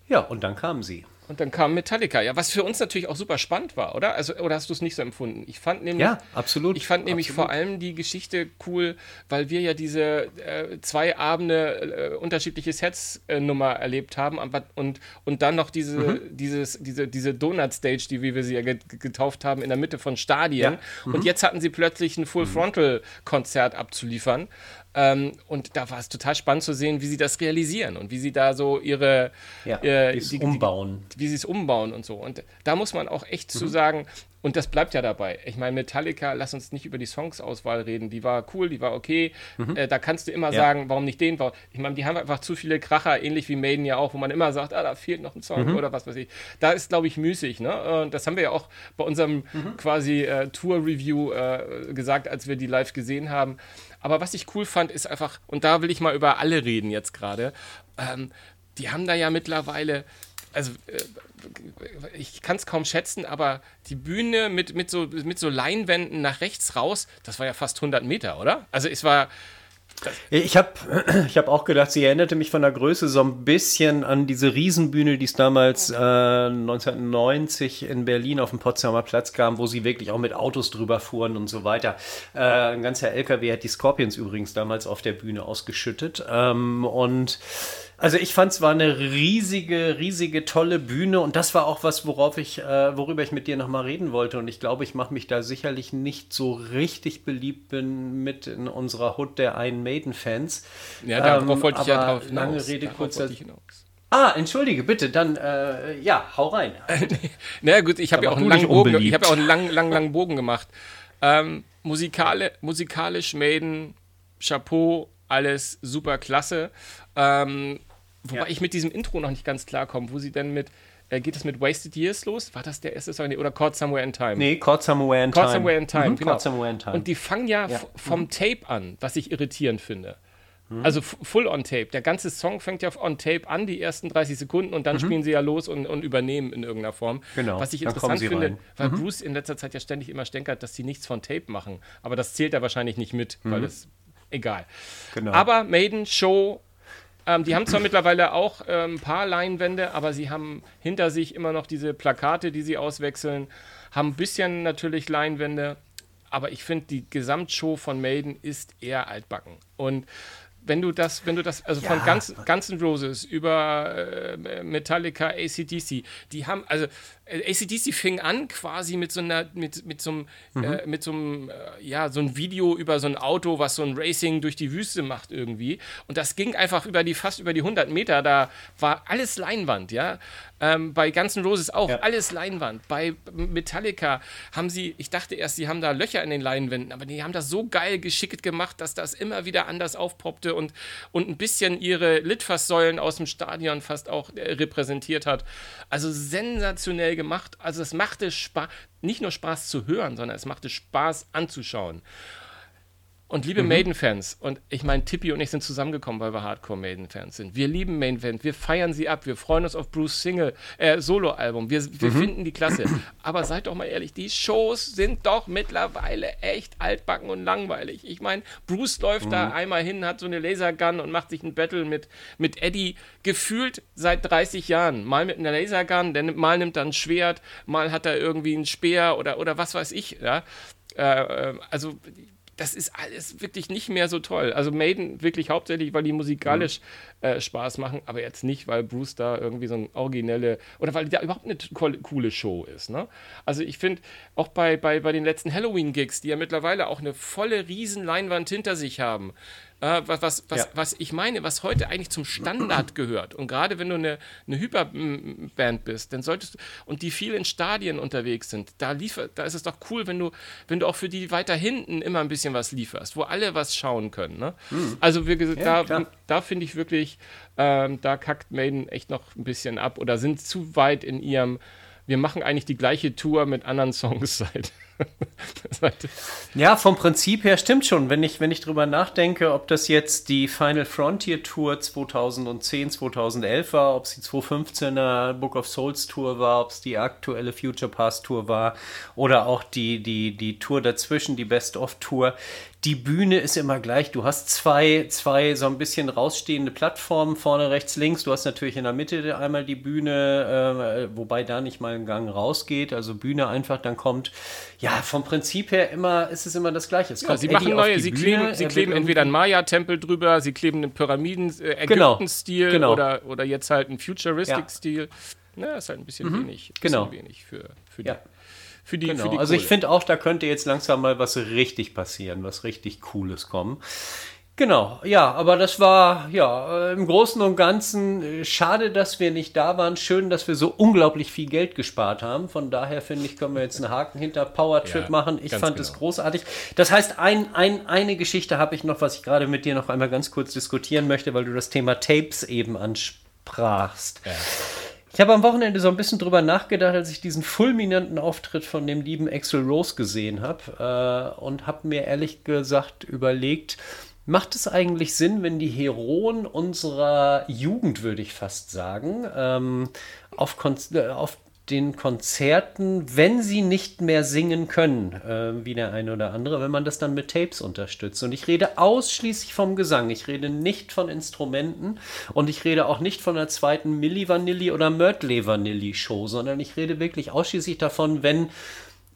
Ja, und dann kamen sie. Und dann kam Metallica, ja, was für uns natürlich auch super spannend war, oder? Also, oder hast du es nicht so empfunden? Ich fand nämlich, ja, absolut. Ich fand nämlich absolut. vor allem die Geschichte cool, weil wir ja diese äh, zwei Abende äh, unterschiedliche Sets-Nummer äh, erlebt haben und, und dann noch diese, mhm. dieses, diese, diese Donut-Stage, die wie wir sie ja getauft haben, in der Mitte von Stadien. Ja. Mhm. Und jetzt hatten sie plötzlich ein Full-Frontal-Konzert abzuliefern. Ähm, und da war es total spannend zu sehen, wie sie das realisieren und wie sie da so ihre ja, äh, die, umbauen. Die, wie sie es umbauen und so. Und da muss man auch echt mhm. zu sagen, und das bleibt ja dabei. Ich meine, Metallica, lass uns nicht über die Songs-Auswahl reden. Die war cool, die war okay. Mhm. Äh, da kannst du immer ja. sagen, warum nicht den? Ich meine, die haben einfach zu viele Kracher, ähnlich wie Maiden ja auch, wo man immer sagt, ah, da fehlt noch ein Song mhm. oder was weiß ich. Da ist, glaube ich, müßig. Ne? Und das haben wir ja auch bei unserem mhm. quasi äh, Tour-Review äh, gesagt, als wir die live gesehen haben. Aber was ich cool fand, ist einfach, und da will ich mal über alle reden jetzt gerade, ähm, die haben da ja mittlerweile, also äh, ich kann es kaum schätzen, aber die Bühne mit, mit, so, mit so Leinwänden nach rechts raus, das war ja fast 100 Meter, oder? Also es war, ich habe ich hab auch gedacht, sie erinnerte mich von der Größe so ein bisschen an diese Riesenbühne, die es damals äh, 1990 in Berlin auf dem Potsdamer Platz kam, wo sie wirklich auch mit Autos drüber fuhren und so weiter. Äh, ein ganzer LKW hat die Scorpions übrigens damals auf der Bühne ausgeschüttet. Ähm, und Also ich fand es war eine riesige, riesige, tolle Bühne und das war auch was, worauf ich, äh, worüber ich mit dir nochmal reden wollte. Und ich glaube, ich mache mich da sicherlich nicht so richtig beliebt bin mit in unserer Hut der Iron Maiden-Fans. Ja, darauf ähm, wollte ich ja drauf hinaus. Lange Rede, kurzer Ah, entschuldige, bitte, dann äh, ja, hau rein. Na gut, ich habe ja auch einen langen Bogen, ich habe ja auch einen langen, langen, langen Bogen gemacht. Ähm, musikale, musikalisch Maiden, Chapeau, alles super klasse. Ähm, wobei ja. ich mit diesem Intro noch nicht ganz klar komme, wo sie denn mit, äh, geht es mit Wasted Years los? War das der erste Song? Oder Caught Somewhere in Time? Nee, Caught Somewhere in Time. Caught Somewhere in Time, mhm, genau. Somewhere in Time. Und die fangen ja, ja. vom mhm. Tape an, was ich irritierend finde. Mhm. Also full on Tape. Der ganze Song fängt ja on Tape an, die ersten 30 Sekunden, und dann mhm. spielen sie ja los und, und, übernehmen in irgendeiner Form. Genau. Was ich interessant finde, rein. weil mhm. Bruce in letzter Zeit ja ständig immer stänkert, dass sie nichts von Tape machen. Aber das zählt er wahrscheinlich nicht mit, weil mhm. es egal. Genau. Aber Maiden Show ähm, die haben zwar mittlerweile auch ähm, ein paar Leinwände, aber sie haben hinter sich immer noch diese Plakate, die sie auswechseln, haben ein bisschen natürlich Leinwände, aber ich finde, die Gesamtshow von Maiden ist eher altbacken. Und wenn du das, wenn du das, also ja. von ganz, ganzen Roses über äh, Metallica, ACDC, die haben, also äh, ACDC fing an quasi mit so einer, mit, mit so einem, mhm. äh, mit so einem, äh, ja, so ein Video über so ein Auto, was so ein Racing durch die Wüste macht irgendwie. Und das ging einfach über die, fast über die 100 Meter. Da war alles Leinwand, ja. Ähm, bei ganzen Roses auch, ja. alles Leinwand. Bei Metallica haben sie, ich dachte erst, sie haben da Löcher in den Leinwänden, aber die haben das so geil geschickt gemacht, dass das immer wieder anders aufpoppte und, und ein bisschen ihre Litfaßsäulen aus dem Stadion fast auch äh, repräsentiert hat. Also sensationell gemacht. Also es machte Spaß, nicht nur Spaß zu hören, sondern es machte Spaß anzuschauen. Und liebe mhm. Maiden-Fans, und ich meine, Tippi und ich sind zusammengekommen, weil wir Hardcore-Maiden-Fans sind. Wir lieben Maiden-Fans, wir feiern sie ab, wir freuen uns auf Bruce Single, äh, Solo-Album, wir, wir mhm. finden die klasse. Aber seid doch mal ehrlich, die Shows sind doch mittlerweile echt altbacken und langweilig. Ich meine, Bruce läuft mhm. da einmal hin, hat so eine Lasergun und macht sich ein Battle mit, mit Eddie, gefühlt seit 30 Jahren. Mal mit einer Lasergun, denn mal nimmt er ein Schwert, mal hat er irgendwie einen Speer oder, oder was weiß ich. Ja? Äh, äh also das ist alles wirklich nicht mehr so toll. Also Maiden wirklich hauptsächlich, weil die musikalisch. Äh, Spaß machen, aber jetzt nicht, weil Bruce da irgendwie so ein originelle oder weil da überhaupt eine coole Show ist. Ne? Also ich finde auch bei, bei, bei den letzten Halloween-Gigs, die ja mittlerweile auch eine volle Riesenleinwand hinter sich haben, äh, was, was, was, ja. was ich meine, was heute eigentlich zum Standard gehört. Und gerade wenn du eine, eine Hyperband bist, dann solltest du, und die viel in Stadien unterwegs sind, da liefer, da ist es doch cool, wenn du, wenn du auch für die weiter hinten immer ein bisschen was lieferst, wo alle was schauen können. Ne? Mhm. Also gesagt, ja, da, da finde ich wirklich, ähm, da kackt Maiden echt noch ein bisschen ab oder sind zu weit in ihrem wir machen eigentlich die gleiche Tour mit anderen Songs seit. Ja, vom Prinzip her stimmt schon. Wenn ich, wenn ich drüber nachdenke, ob das jetzt die Final Frontier Tour 2010, 2011 war, ob es die 2015er Book of Souls Tour war, ob es die aktuelle Future Past Tour war oder auch die, die, die Tour dazwischen, die Best of Tour die Bühne ist immer gleich. Du hast zwei, zwei so ein bisschen rausstehende Plattformen, vorne, rechts, links. Du hast natürlich in der Mitte einmal die Bühne, äh, wobei da nicht mal ein Gang rausgeht. Also Bühne einfach, dann kommt, ja, vom Prinzip her immer, ist es immer das Gleiche. Es ja, sie machen neue, sie Bühne, kleben, sie kleben entweder einen Maya-Tempel drüber, sie kleben einen Pyramiden-Ägypten-Stil äh, genau, genau. oder, oder jetzt halt einen Futuristic-Stil. Ja. Na, ist halt ein bisschen mhm, wenig. Genau. wenig für, für die. Ja für die, genau. für die Also ich finde auch, da könnte jetzt langsam mal was richtig passieren, was richtig Cooles kommen. Genau, ja, aber das war ja äh, im Großen und Ganzen äh, schade, dass wir nicht da waren. Schön, dass wir so unglaublich viel Geld gespart haben. Von daher finde ich, können wir jetzt einen Haken hinter Power Trip ja, machen. Ich fand es genau. großartig. Das heißt, ein, ein, eine Geschichte habe ich noch, was ich gerade mit dir noch einmal ganz kurz diskutieren möchte, weil du das Thema Tapes eben ansprachst. Ja. Ich habe am Wochenende so ein bisschen drüber nachgedacht, als ich diesen fulminanten Auftritt von dem lieben Axel Rose gesehen habe äh, und habe mir ehrlich gesagt überlegt, macht es eigentlich Sinn, wenn die Heroen unserer Jugend, würde ich fast sagen, ähm, auf, äh, auf den Konzerten, wenn sie nicht mehr singen können, äh, wie der eine oder andere, wenn man das dann mit Tapes unterstützt. Und ich rede ausschließlich vom Gesang. Ich rede nicht von Instrumenten und ich rede auch nicht von einer zweiten Milli Vanilli oder Mörtley Vanilli Show, sondern ich rede wirklich ausschließlich davon, wenn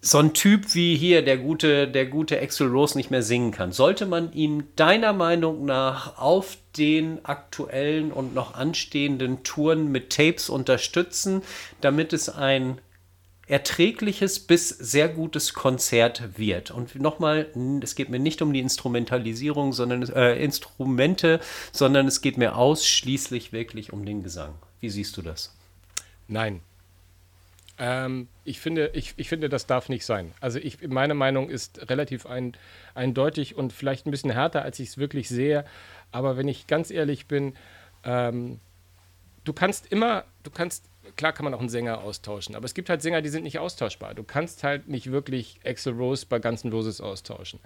so ein Typ wie hier, der gute, der gute Axel Rose nicht mehr singen kann, sollte man ihn deiner Meinung nach auf den aktuellen und noch anstehenden Touren mit Tapes unterstützen, damit es ein erträgliches bis sehr gutes Konzert wird. Und nochmal, es geht mir nicht um die Instrumentalisierung, sondern äh, Instrumente, sondern es geht mir ausschließlich wirklich um den Gesang. Wie siehst du das? Nein, ähm, ich, finde, ich, ich finde, das darf nicht sein. Also ich, meine Meinung ist relativ ein, eindeutig und vielleicht ein bisschen härter, als ich es wirklich sehe. Aber wenn ich ganz ehrlich bin, ähm, du kannst immer, du kannst, klar kann man auch einen Sänger austauschen, aber es gibt halt Sänger, die sind nicht austauschbar. Du kannst halt nicht wirklich Axel Rose bei ganzen Roses austauschen.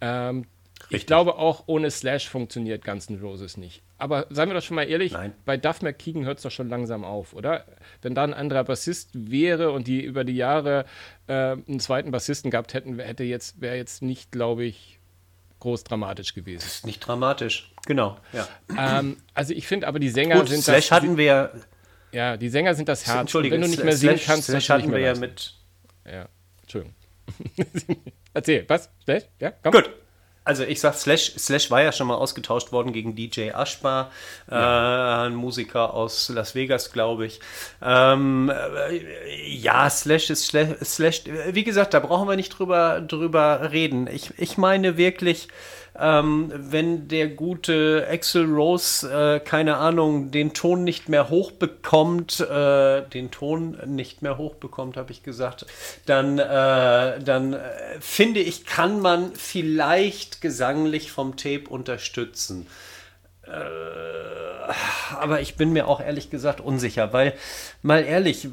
Ähm, ich glaube auch ohne Slash funktioniert Guns N' Roses nicht. Aber seien wir doch schon mal ehrlich, Nein. bei Duff McKeegan hört es doch schon langsam auf, oder? Wenn da ein anderer Bassist wäre und die über die Jahre äh, einen zweiten Bassisten gehabt hätten, hätte jetzt, wäre jetzt nicht, glaube ich, groß dramatisch gewesen. Das ist nicht dramatisch, genau. Ja. Ähm, also ich finde aber die Sänger Gut, sind Slash das, hatten wir ja, die Sänger sind das Herz. Entschuldige, wenn du nicht mehr singen kannst, Slash hatten wir ja mit. Ja, Entschuldigung. Erzähl, was? Slash? Ja, komm. Gut also ich sag, Slash, Slash war ja schon mal ausgetauscht worden gegen DJ Ashbar, ja. äh, ein Musiker aus Las Vegas, glaube ich. Ähm, äh, ja, Slash ist Slash, Slash, wie gesagt, da brauchen wir nicht drüber, drüber reden. Ich, ich meine wirklich, ähm, wenn der gute Axel Rose, äh, keine Ahnung, den Ton nicht mehr hochbekommt, äh, den Ton nicht mehr hochbekommt, habe ich gesagt, dann, äh, dann äh, finde ich, kann man vielleicht gesanglich vom Tape unterstützen. Äh, aber ich bin mir auch ehrlich gesagt unsicher, weil, mal ehrlich,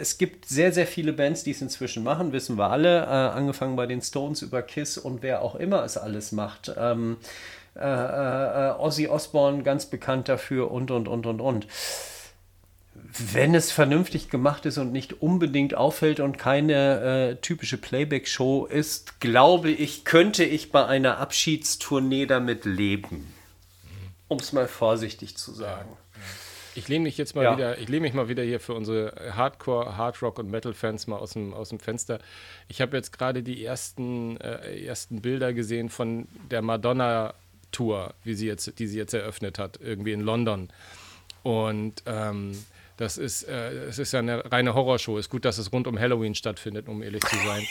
es gibt sehr, sehr viele Bands, die es inzwischen machen, wissen wir alle, äh, angefangen bei den Stones über Kiss und wer auch immer es alles macht. Ähm, äh, äh, Ozzy Osbourne ganz bekannt dafür und, und, und, und, und. Wenn es vernünftig gemacht ist und nicht unbedingt auffällt und keine äh, typische Playback-Show ist, glaube ich, könnte ich bei einer Abschiedstournee damit leben um es mal vorsichtig zu sagen. Ich lehne mich jetzt mal ja. wieder, ich lehne mich mal wieder hier für unsere Hardcore, Hardrock und Metal-Fans mal aus dem, aus dem Fenster. Ich habe jetzt gerade die ersten, äh, ersten Bilder gesehen von der Madonna-Tour, wie sie jetzt, die sie jetzt eröffnet hat, irgendwie in London. Und ähm, das ist, äh, es ist ja eine reine Horrorshow. Ist gut, dass es rund um Halloween stattfindet, um ehrlich zu sein.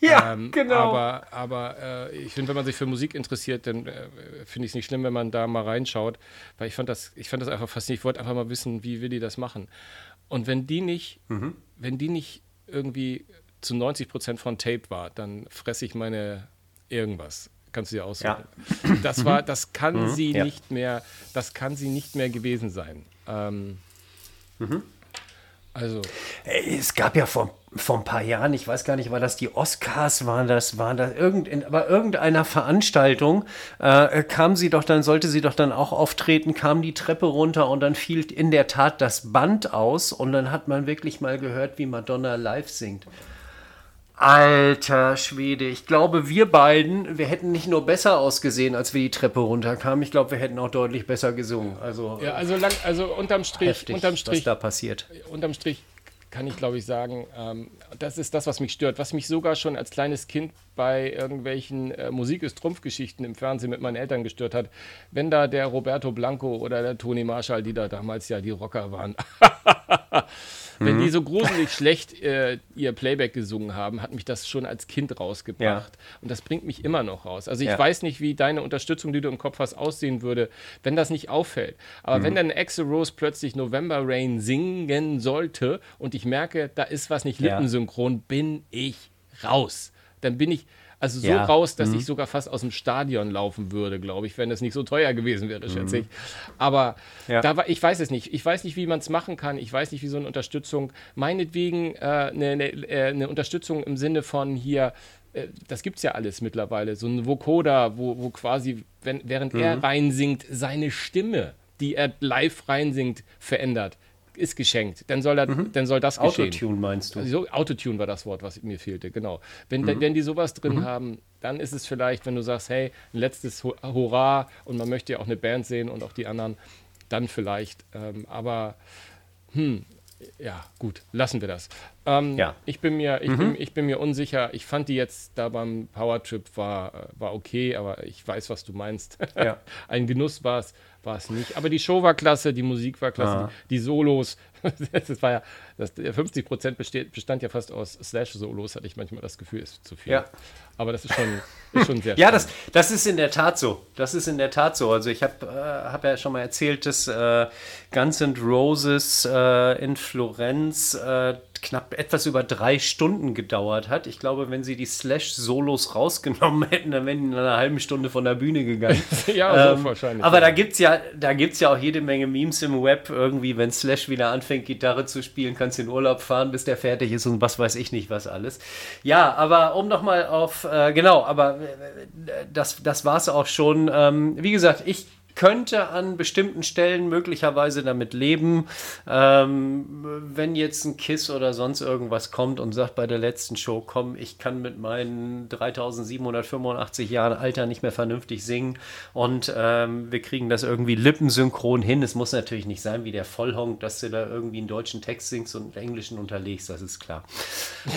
Ja, ähm, genau. Aber, aber äh, ich finde, wenn man sich für Musik interessiert, dann äh, finde ich es nicht schlimm, wenn man da mal reinschaut, weil ich fand das, ich fand das einfach faszinierend. Ich wollte einfach mal wissen, wie will die das machen. Und wenn die nicht, mhm. wenn die nicht irgendwie zu 90 Prozent von Tape war, dann fresse ich meine irgendwas. Kannst du dir aussuchen. Ja. Das war, das kann mhm. sie ja. nicht mehr, das kann sie nicht mehr gewesen sein. Ähm, mhm. Also. Es gab ja vor, vor ein paar Jahren, ich weiß gar nicht, war das die Oscars, waren das, waren das irgend, bei irgendeiner Veranstaltung, äh, kam sie doch dann, sollte sie doch dann auch auftreten, kam die Treppe runter und dann fiel in der Tat das Band aus und dann hat man wirklich mal gehört, wie Madonna live singt. Alter Schwede, ich glaube, wir beiden, wir hätten nicht nur besser ausgesehen, als wir die Treppe runterkamen, ich glaube, wir hätten auch deutlich besser gesungen. Also, ja, also, lang, also unterm Strich, heftig, unterm Strich, was da passiert. Unterm Strich kann ich, glaube ich, sagen, ähm, das ist das, was mich stört. Was mich sogar schon als kleines Kind bei irgendwelchen äh, Musik ist Trumpfgeschichten im Fernsehen mit meinen Eltern gestört hat, wenn da der Roberto Blanco oder der Toni Marshall, die da damals ja die Rocker waren, Wenn mhm. die so gruselig schlecht äh, ihr Playback gesungen haben, hat mich das schon als Kind rausgebracht. Ja. Und das bringt mich immer noch raus. Also ich ja. weiß nicht, wie deine Unterstützung, die du im Kopf hast, aussehen würde, wenn das nicht auffällt. Aber mhm. wenn dann Axel Rose plötzlich November Rain singen sollte und ich merke, da ist was nicht lippensynchron, bin ich raus. Dann bin ich, also so ja. raus, dass mhm. ich sogar fast aus dem Stadion laufen würde, glaube ich, wenn es nicht so teuer gewesen wäre, schätze mhm. ich. Aber ja. da war, ich weiß es nicht. Ich weiß nicht, wie man es machen kann. Ich weiß nicht, wie so eine Unterstützung, meinetwegen äh, eine, eine, äh, eine Unterstützung im Sinne von hier, äh, das gibt es ja alles mittlerweile, so ein Vocoder, wo, wo quasi, wenn, während mhm. er reinsingt, seine Stimme, die er live reinsingt, verändert ist geschenkt. Dann soll, er, mhm. dann soll das geschehen. Autotune meinst du? Also, Autotune war das Wort, was mir fehlte, genau. Wenn, mhm. wenn die sowas drin mhm. haben, dann ist es vielleicht, wenn du sagst, hey, ein letztes Hurra und man möchte ja auch eine Band sehen und auch die anderen, dann vielleicht. Ähm, aber hm, ja, gut, lassen wir das. Ähm, ja. Ich, bin mir, ich, mhm. bin, ich bin mir unsicher. Ich fand die jetzt da beim Powertrip war, war okay, aber ich weiß, was du meinst. Ja. Ein Genuss war es war es nicht. Aber die Show war klasse, die Musik war klasse, ja. die, die, Solos. das war ja, das, 50 Prozent bestand ja fast aus Slash-Solos, hatte ich manchmal das Gefühl, ist zu viel. Ja. Aber das ist schon, ist schon sehr Ja, das, das ist in der Tat so. Das ist in der Tat so. Also ich habe äh, hab ja schon mal erzählt, dass äh, Guns N' Roses äh, in Florenz äh, knapp etwas über drei Stunden gedauert hat. Ich glaube, wenn sie die Slash-Solos rausgenommen hätten, dann wären die in einer halben Stunde von der Bühne gegangen. ja, ähm, so wahrscheinlich. Aber ja. da gibt es ja, ja auch jede Menge Memes im Web. Irgendwie, wenn Slash wieder anfängt, Gitarre zu spielen, kannst du in Urlaub fahren, bis der fertig ist und was weiß ich nicht, was alles. Ja, aber um nochmal auf, äh, genau, aber äh, das, das war es auch schon. Ähm, wie gesagt, ich könnte an bestimmten Stellen möglicherweise damit leben, ähm, wenn jetzt ein Kiss oder sonst irgendwas kommt und sagt bei der letzten Show, komm, ich kann mit meinen 3785 Jahren Alter nicht mehr vernünftig singen und ähm, wir kriegen das irgendwie lippensynchron hin. Es muss natürlich nicht sein wie der Vollhonk, dass du da irgendwie einen deutschen Text singst und einen englischen unterlegst, das ist klar.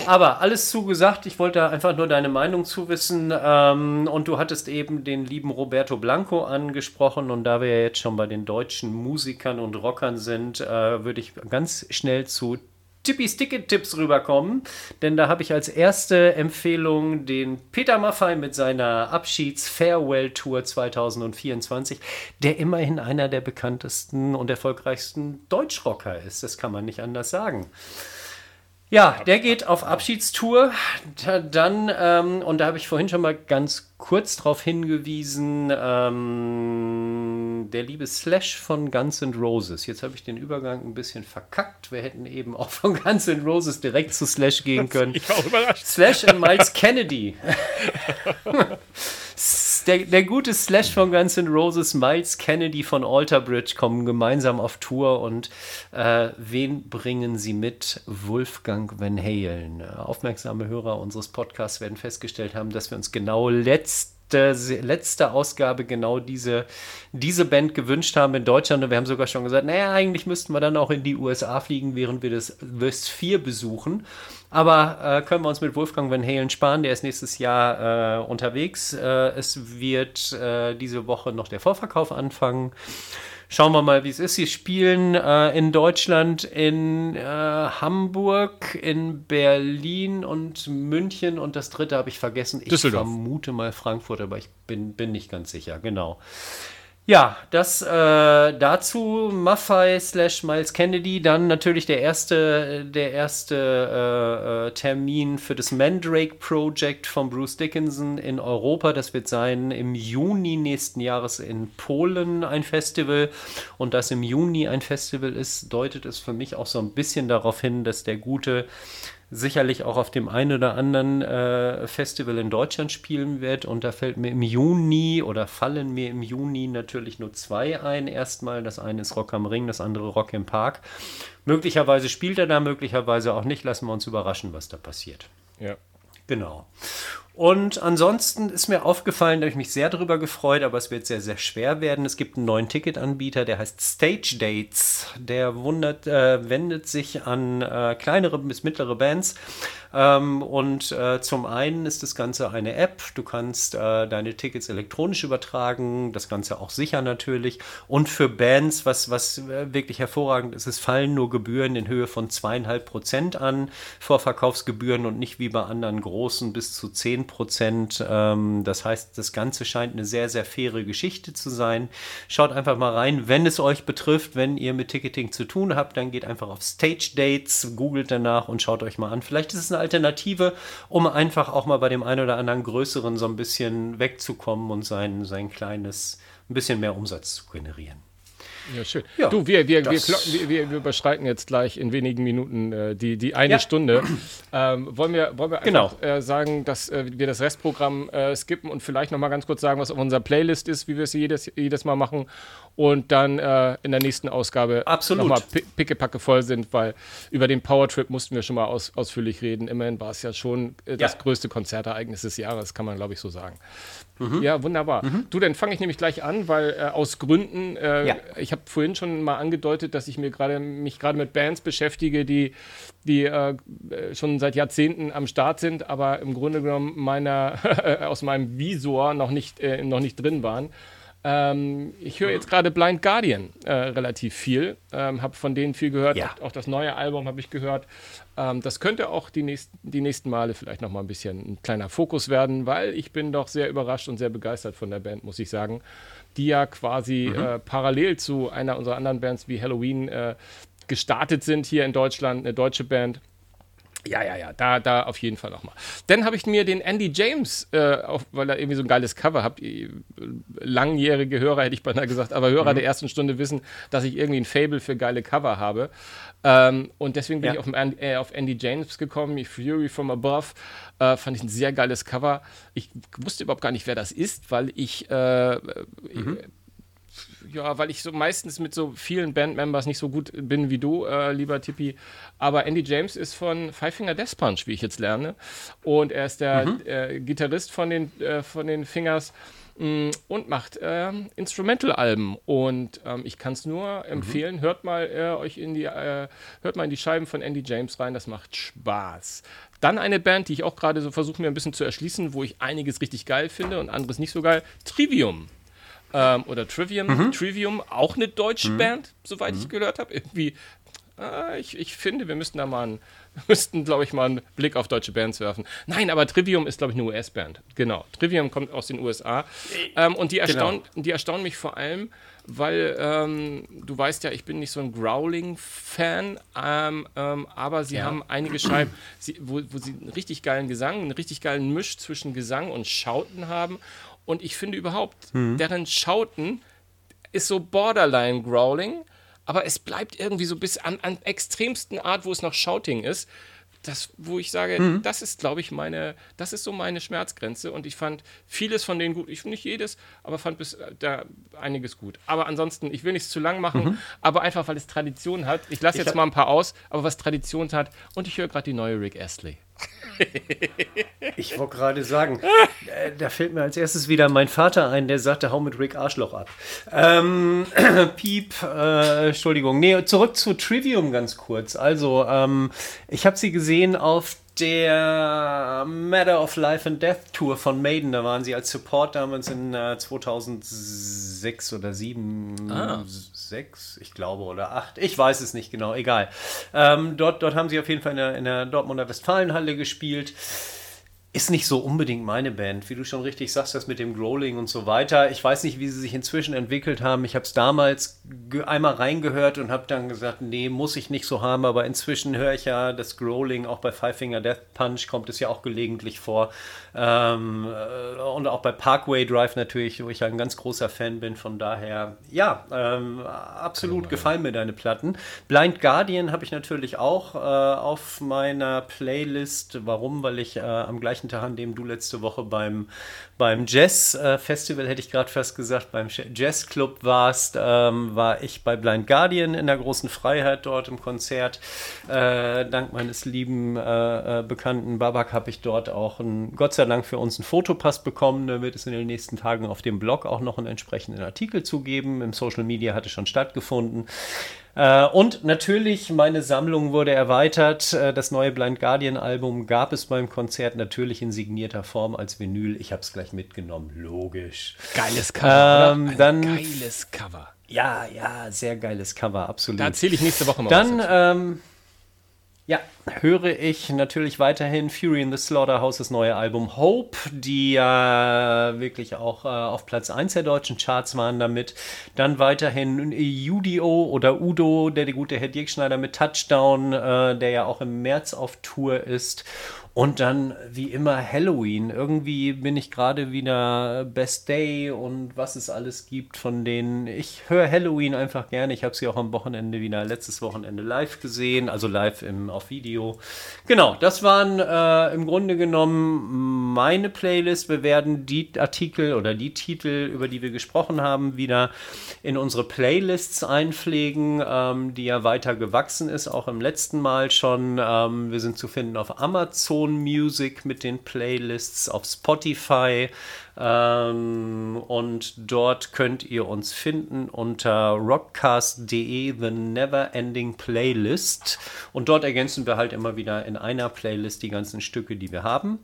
Aber alles zugesagt, ich wollte einfach nur deine Meinung zuwissen ähm, und du hattest eben den lieben Roberto Blanco angesprochen und da wir ja jetzt schon bei den deutschen Musikern und Rockern sind, äh, würde ich ganz schnell zu Tippis Ticket-Tipps rüberkommen, denn da habe ich als erste Empfehlung den Peter Maffay mit seiner Abschieds-Farewell-Tour 2024, der immerhin einer der bekanntesten und erfolgreichsten Deutschrocker ist. Das kann man nicht anders sagen. Ja, der geht auf Abschiedstour. Dann, ähm, und da habe ich vorhin schon mal ganz kurz darauf hingewiesen, ähm, der liebe Slash von Guns N' Roses. Jetzt habe ich den Übergang ein bisschen verkackt. Wir hätten eben auch von Guns N' Roses direkt zu Slash gehen können. Ich war auch überrascht. Slash und Miles Kennedy. der, der gute Slash von Guns N' Roses, Miles Kennedy von Alter Bridge kommen gemeinsam auf Tour und äh, wen bringen sie mit? Wolfgang Van Halen. Aufmerksame Hörer unseres Podcasts werden festgestellt haben, dass wir uns genau letzte letzte Ausgabe genau diese, diese Band gewünscht haben in Deutschland. Und wir haben sogar schon gesagt, naja, eigentlich müssten wir dann auch in die USA fliegen, während wir das West 4 besuchen. Aber äh, können wir uns mit Wolfgang Van Halen sparen, der ist nächstes Jahr äh, unterwegs. Äh, es wird äh, diese Woche noch der Vorverkauf anfangen. Schauen wir mal, wie es ist. Sie spielen äh, in Deutschland, in äh, Hamburg, in Berlin und München und das dritte habe ich vergessen. Ich vermute mal Frankfurt, aber ich bin, bin nicht ganz sicher. Genau. Ja, das äh, dazu Maffei slash Miles Kennedy, dann natürlich der erste, der erste äh, äh, Termin für das Mandrake Project von Bruce Dickinson in Europa. Das wird sein im Juni nächsten Jahres in Polen ein Festival. Und dass im Juni ein Festival ist, deutet es für mich auch so ein bisschen darauf hin, dass der gute sicherlich auch auf dem einen oder anderen äh, Festival in Deutschland spielen wird. Und da fällt mir im Juni oder fallen mir im Juni natürlich nur zwei ein. Erstmal, das eine ist Rock am Ring, das andere Rock im Park. Möglicherweise spielt er da, möglicherweise auch nicht. Lassen wir uns überraschen, was da passiert. Ja. Genau. Und ansonsten ist mir aufgefallen, da habe ich mich sehr darüber gefreut, aber es wird sehr, sehr schwer werden. Es gibt einen neuen Ticketanbieter, der heißt Stage Dates. Der wundert, äh, wendet sich an äh, kleinere bis mittlere Bands ähm, und äh, zum einen ist das Ganze eine App. Du kannst äh, deine Tickets elektronisch übertragen, das Ganze auch sicher natürlich. Und für Bands, was, was äh, wirklich hervorragend ist, es fallen nur Gebühren in Höhe von zweieinhalb Prozent an, Vorverkaufsgebühren und nicht wie bei anderen großen bis zu zehn Prozent. Ähm, das heißt, das Ganze scheint eine sehr, sehr faire Geschichte zu sein. Schaut einfach mal rein, wenn es euch betrifft, wenn ihr mit Ticketing zu tun habt, dann geht einfach auf Stage Dates, googelt danach und schaut euch mal an. Vielleicht ist es eine Alternative, um einfach auch mal bei dem einen oder anderen größeren so ein bisschen wegzukommen und sein, sein kleines, ein bisschen mehr Umsatz zu generieren. Ja, schön. Ja, du, wir, wir, wir, wir, wir, überschreiten jetzt gleich in wenigen Minuten äh, die, die eine ja. Stunde. Ähm, wollen wir, wollen wir genau. einfach äh, sagen, dass äh, wir das Restprogramm äh, skippen und vielleicht nochmal ganz kurz sagen, was auf unserer Playlist ist, wie wir es jedes, jedes Mal machen und dann äh, in der nächsten Ausgabe nochmal pickepacke voll sind, weil über den Powertrip mussten wir schon mal aus, ausführlich reden. Immerhin war es ja schon äh, das größte Konzertereignis des Jahres, kann man glaube ich so sagen. Mhm. Ja, wunderbar. Mhm. Du, dann fange ich nämlich gleich an, weil aus Gründen, ich ich habe vorhin schon mal angedeutet, dass ich mir gerade mich gerade mit Bands beschäftige, die, die äh, schon seit Jahrzehnten am Start sind, aber im Grunde genommen meiner aus meinem Visor noch nicht, äh, noch nicht drin waren. Ähm, ich höre jetzt gerade Blind Guardian äh, relativ viel, ähm, habe von denen viel gehört. Ja. Auch, das neue Album habe ich gehört. Ähm, das könnte auch die nächsten, die nächsten Male vielleicht noch mal ein bisschen ein kleiner Fokus werden, weil ich bin doch sehr überrascht und sehr begeistert von der Band, muss ich sagen, die ja quasi mhm. äh, parallel zu einer unserer anderen Bands wie Halloween äh, gestartet sind hier in Deutschland, eine deutsche Band ja, ja, ja, da, da auf jeden Fall nochmal. Dann habe ich mir den Andy James, äh, auch, weil er irgendwie so ein geiles Cover hat, langjährige Hörer hätte ich beinahe gesagt, aber Hörer mhm. der ersten Stunde wissen, dass ich irgendwie ein Fable für geile Cover habe. Ähm, und deswegen bin ja. ich auf, äh, auf, Andy James gekommen, Fury from Above, äh, fand ich ein sehr geiles Cover. Ich wusste überhaupt gar nicht, wer das ist, weil ich äh, mhm ja, weil ich so meistens mit so vielen Bandmembers nicht so gut bin wie du, äh, lieber Tippi. Aber Andy James ist von Five Finger Death Punch, wie ich jetzt lerne. Und er ist der mhm. äh, Gitarrist von den, äh, von den Fingers mh, mm, und macht äh, Instrumental-Alben. Und ähm, ich kann es nur mhm. empfehlen, hört mal äh, euch in die, äh, hört mal in die Scheiben von Andy James rein, das macht Spaß. Dann eine Band, die ich auch gerade so versuche mir ein bisschen zu erschließen, wo ich einiges richtig geil finde und anderes nicht so geil. Trivium ähm, oder Trivium, mhm. Trivium, auch eine deutsche mhm. Band, soweit ich mhm. gehört habe. Irgendwie, äh, ich, ich finde, wir müssten da mal einen, müssten, glaube ich, mal einen Blick auf deutsche Bands werfen. Nein, aber Trivium ist, glaube ich, eine US-Band. Genau. Trivium kommt aus den USA. Ähm, und die erstaunen, genau. die erstaunen mich vor allem, weil ähm, du weißt ja, ich bin nicht so ein Growling-Fan, ähm, ähm, aber sie ja. haben einige Scheiben, sie, wo, wo, sie einen richtig geilen Gesang, einen richtig geilen Misch zwischen Gesang und Schauten haben. Und ich finde überhaupt, mhm. deren Schauten ist so borderline Growling, aber es bleibt irgendwie so bis an, an extremsten Art, wo es noch Shouting ist das, wo ich sage, mhm. das ist, glaube ich, meine, das ist so meine Schmerzgrenze. Und ich fand vieles von denen gut. Ich finde nicht jedes, aber fand bis äh, da einiges gut. Aber ansonsten, ich will nichts zu lang machen, mhm. aber einfach, weil es Tradition hat. Ich lasse jetzt mal ein paar aus, aber was Tradition hat. Und ich höre gerade die neue Rick Astley. ich wollte gerade sagen, äh, da fällt mir als erstes wieder mein Vater ein, der sagte, hau mit Rick Arschloch ab. Ähm, Piep, äh, Entschuldigung. Nee, zurück zu Trivium ganz kurz. Also, ähm, ich habe sie gesehen auf der Matter of Life and Death Tour von Maiden. Da waren sie als Support damals in äh, 2006 oder 2007, ah. 6, ich glaube, oder 8. Ich weiß es nicht genau, egal. Ähm, dort, dort haben sie auf jeden Fall in der, in der Dortmunder Westfalenhalle gespielt ist nicht so unbedingt meine Band. Wie du schon richtig sagst, das mit dem Growling und so weiter. Ich weiß nicht, wie sie sich inzwischen entwickelt haben. Ich habe es damals einmal reingehört und habe dann gesagt, nee, muss ich nicht so haben. Aber inzwischen höre ich ja das Growling, auch bei Five Finger Death Punch kommt es ja auch gelegentlich vor. Ähm, äh, und auch bei Parkway Drive natürlich, wo ich ja ein ganz großer Fan bin. Von daher, ja, ähm, absolut gefallen mir deine Platten. Blind Guardian habe ich natürlich auch äh, auf meiner Playlist. Warum? Weil ich äh, am gleichen Tag, an dem du letzte Woche beim, beim Jazz-Festival, hätte ich gerade fast gesagt, beim Jazz-Club warst, ähm, war ich bei Blind Guardian in der großen Freiheit dort im Konzert. Äh, dank meines lieben äh, äh Bekannten Babak habe ich dort auch ein, Gott sei Dank für uns einen Fotopass bekommen. Da wird es in den nächsten Tagen auf dem Blog auch noch einen entsprechenden Artikel zugeben. Im Social Media hatte schon stattgefunden. Äh, und natürlich, meine Sammlung wurde erweitert. Äh, das neue Blind Guardian Album gab es beim Konzert natürlich in signierter Form als Vinyl. Ich habe es gleich mitgenommen, logisch. Geiles Cover. Ähm, dann, geiles Cover. Ja, ja, sehr geiles Cover, absolut. Da erzähle ich nächste Woche mal Dann, was. Ähm, ja, höre ich natürlich weiterhin Fury in the Slaughterhouse, das neue Album Hope, die ja wirklich auch äh, auf Platz 1 der deutschen Charts waren damit. Dann weiterhin UDO oder Udo, der die gute Herr Dirk Schneider mit Touchdown, äh, der ja auch im März auf Tour ist. Und dann wie immer Halloween. Irgendwie bin ich gerade wieder Best Day und was es alles gibt von denen. Ich höre Halloween einfach gerne. Ich habe sie auch am Wochenende wieder letztes Wochenende live gesehen, also live im, auf Video. Genau, das waren äh, im Grunde genommen meine Playlist. Wir werden die Artikel oder die Titel, über die wir gesprochen haben, wieder in unsere Playlists einpflegen, ähm, die ja weiter gewachsen ist, auch im letzten Mal schon. Ähm, wir sind zu finden auf Amazon. Amazon Music mit den Playlists, auf Spotify. Ähm, und dort könnt ihr uns finden unter rockcast.de, The Never Ending Playlist. Und dort ergänzen wir halt immer wieder in einer Playlist die ganzen Stücke, die wir haben.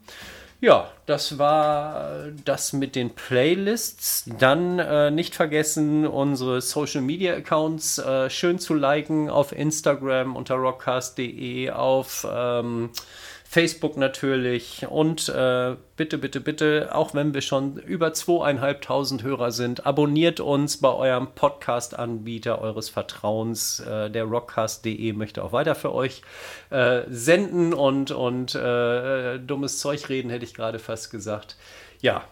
Ja, das war das mit den Playlists. Dann äh, nicht vergessen, unsere Social Media Accounts äh, schön zu liken auf Instagram unter rockcast.de, auf ähm, Facebook natürlich und äh, bitte, bitte, bitte, auch wenn wir schon über zweieinhalbtausend Hörer sind, abonniert uns bei eurem Podcast-Anbieter eures Vertrauens. Äh, der rockcast.de möchte auch weiter für euch äh, senden und, und äh, dummes Zeug reden, hätte ich gerade fast gesagt. Ja,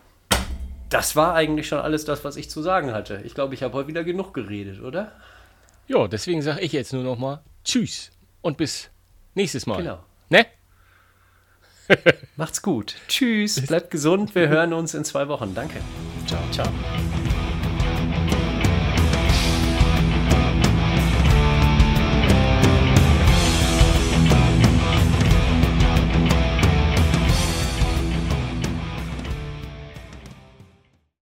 das war eigentlich schon alles das, was ich zu sagen hatte. Ich glaube, ich habe heute wieder genug geredet, oder? Ja, deswegen sage ich jetzt nur noch mal Tschüss und bis nächstes Mal. Genau. Ne? Macht's gut. Tschüss, bleibt gesund. Wir hören uns in zwei Wochen. Danke. Ciao. Ciao.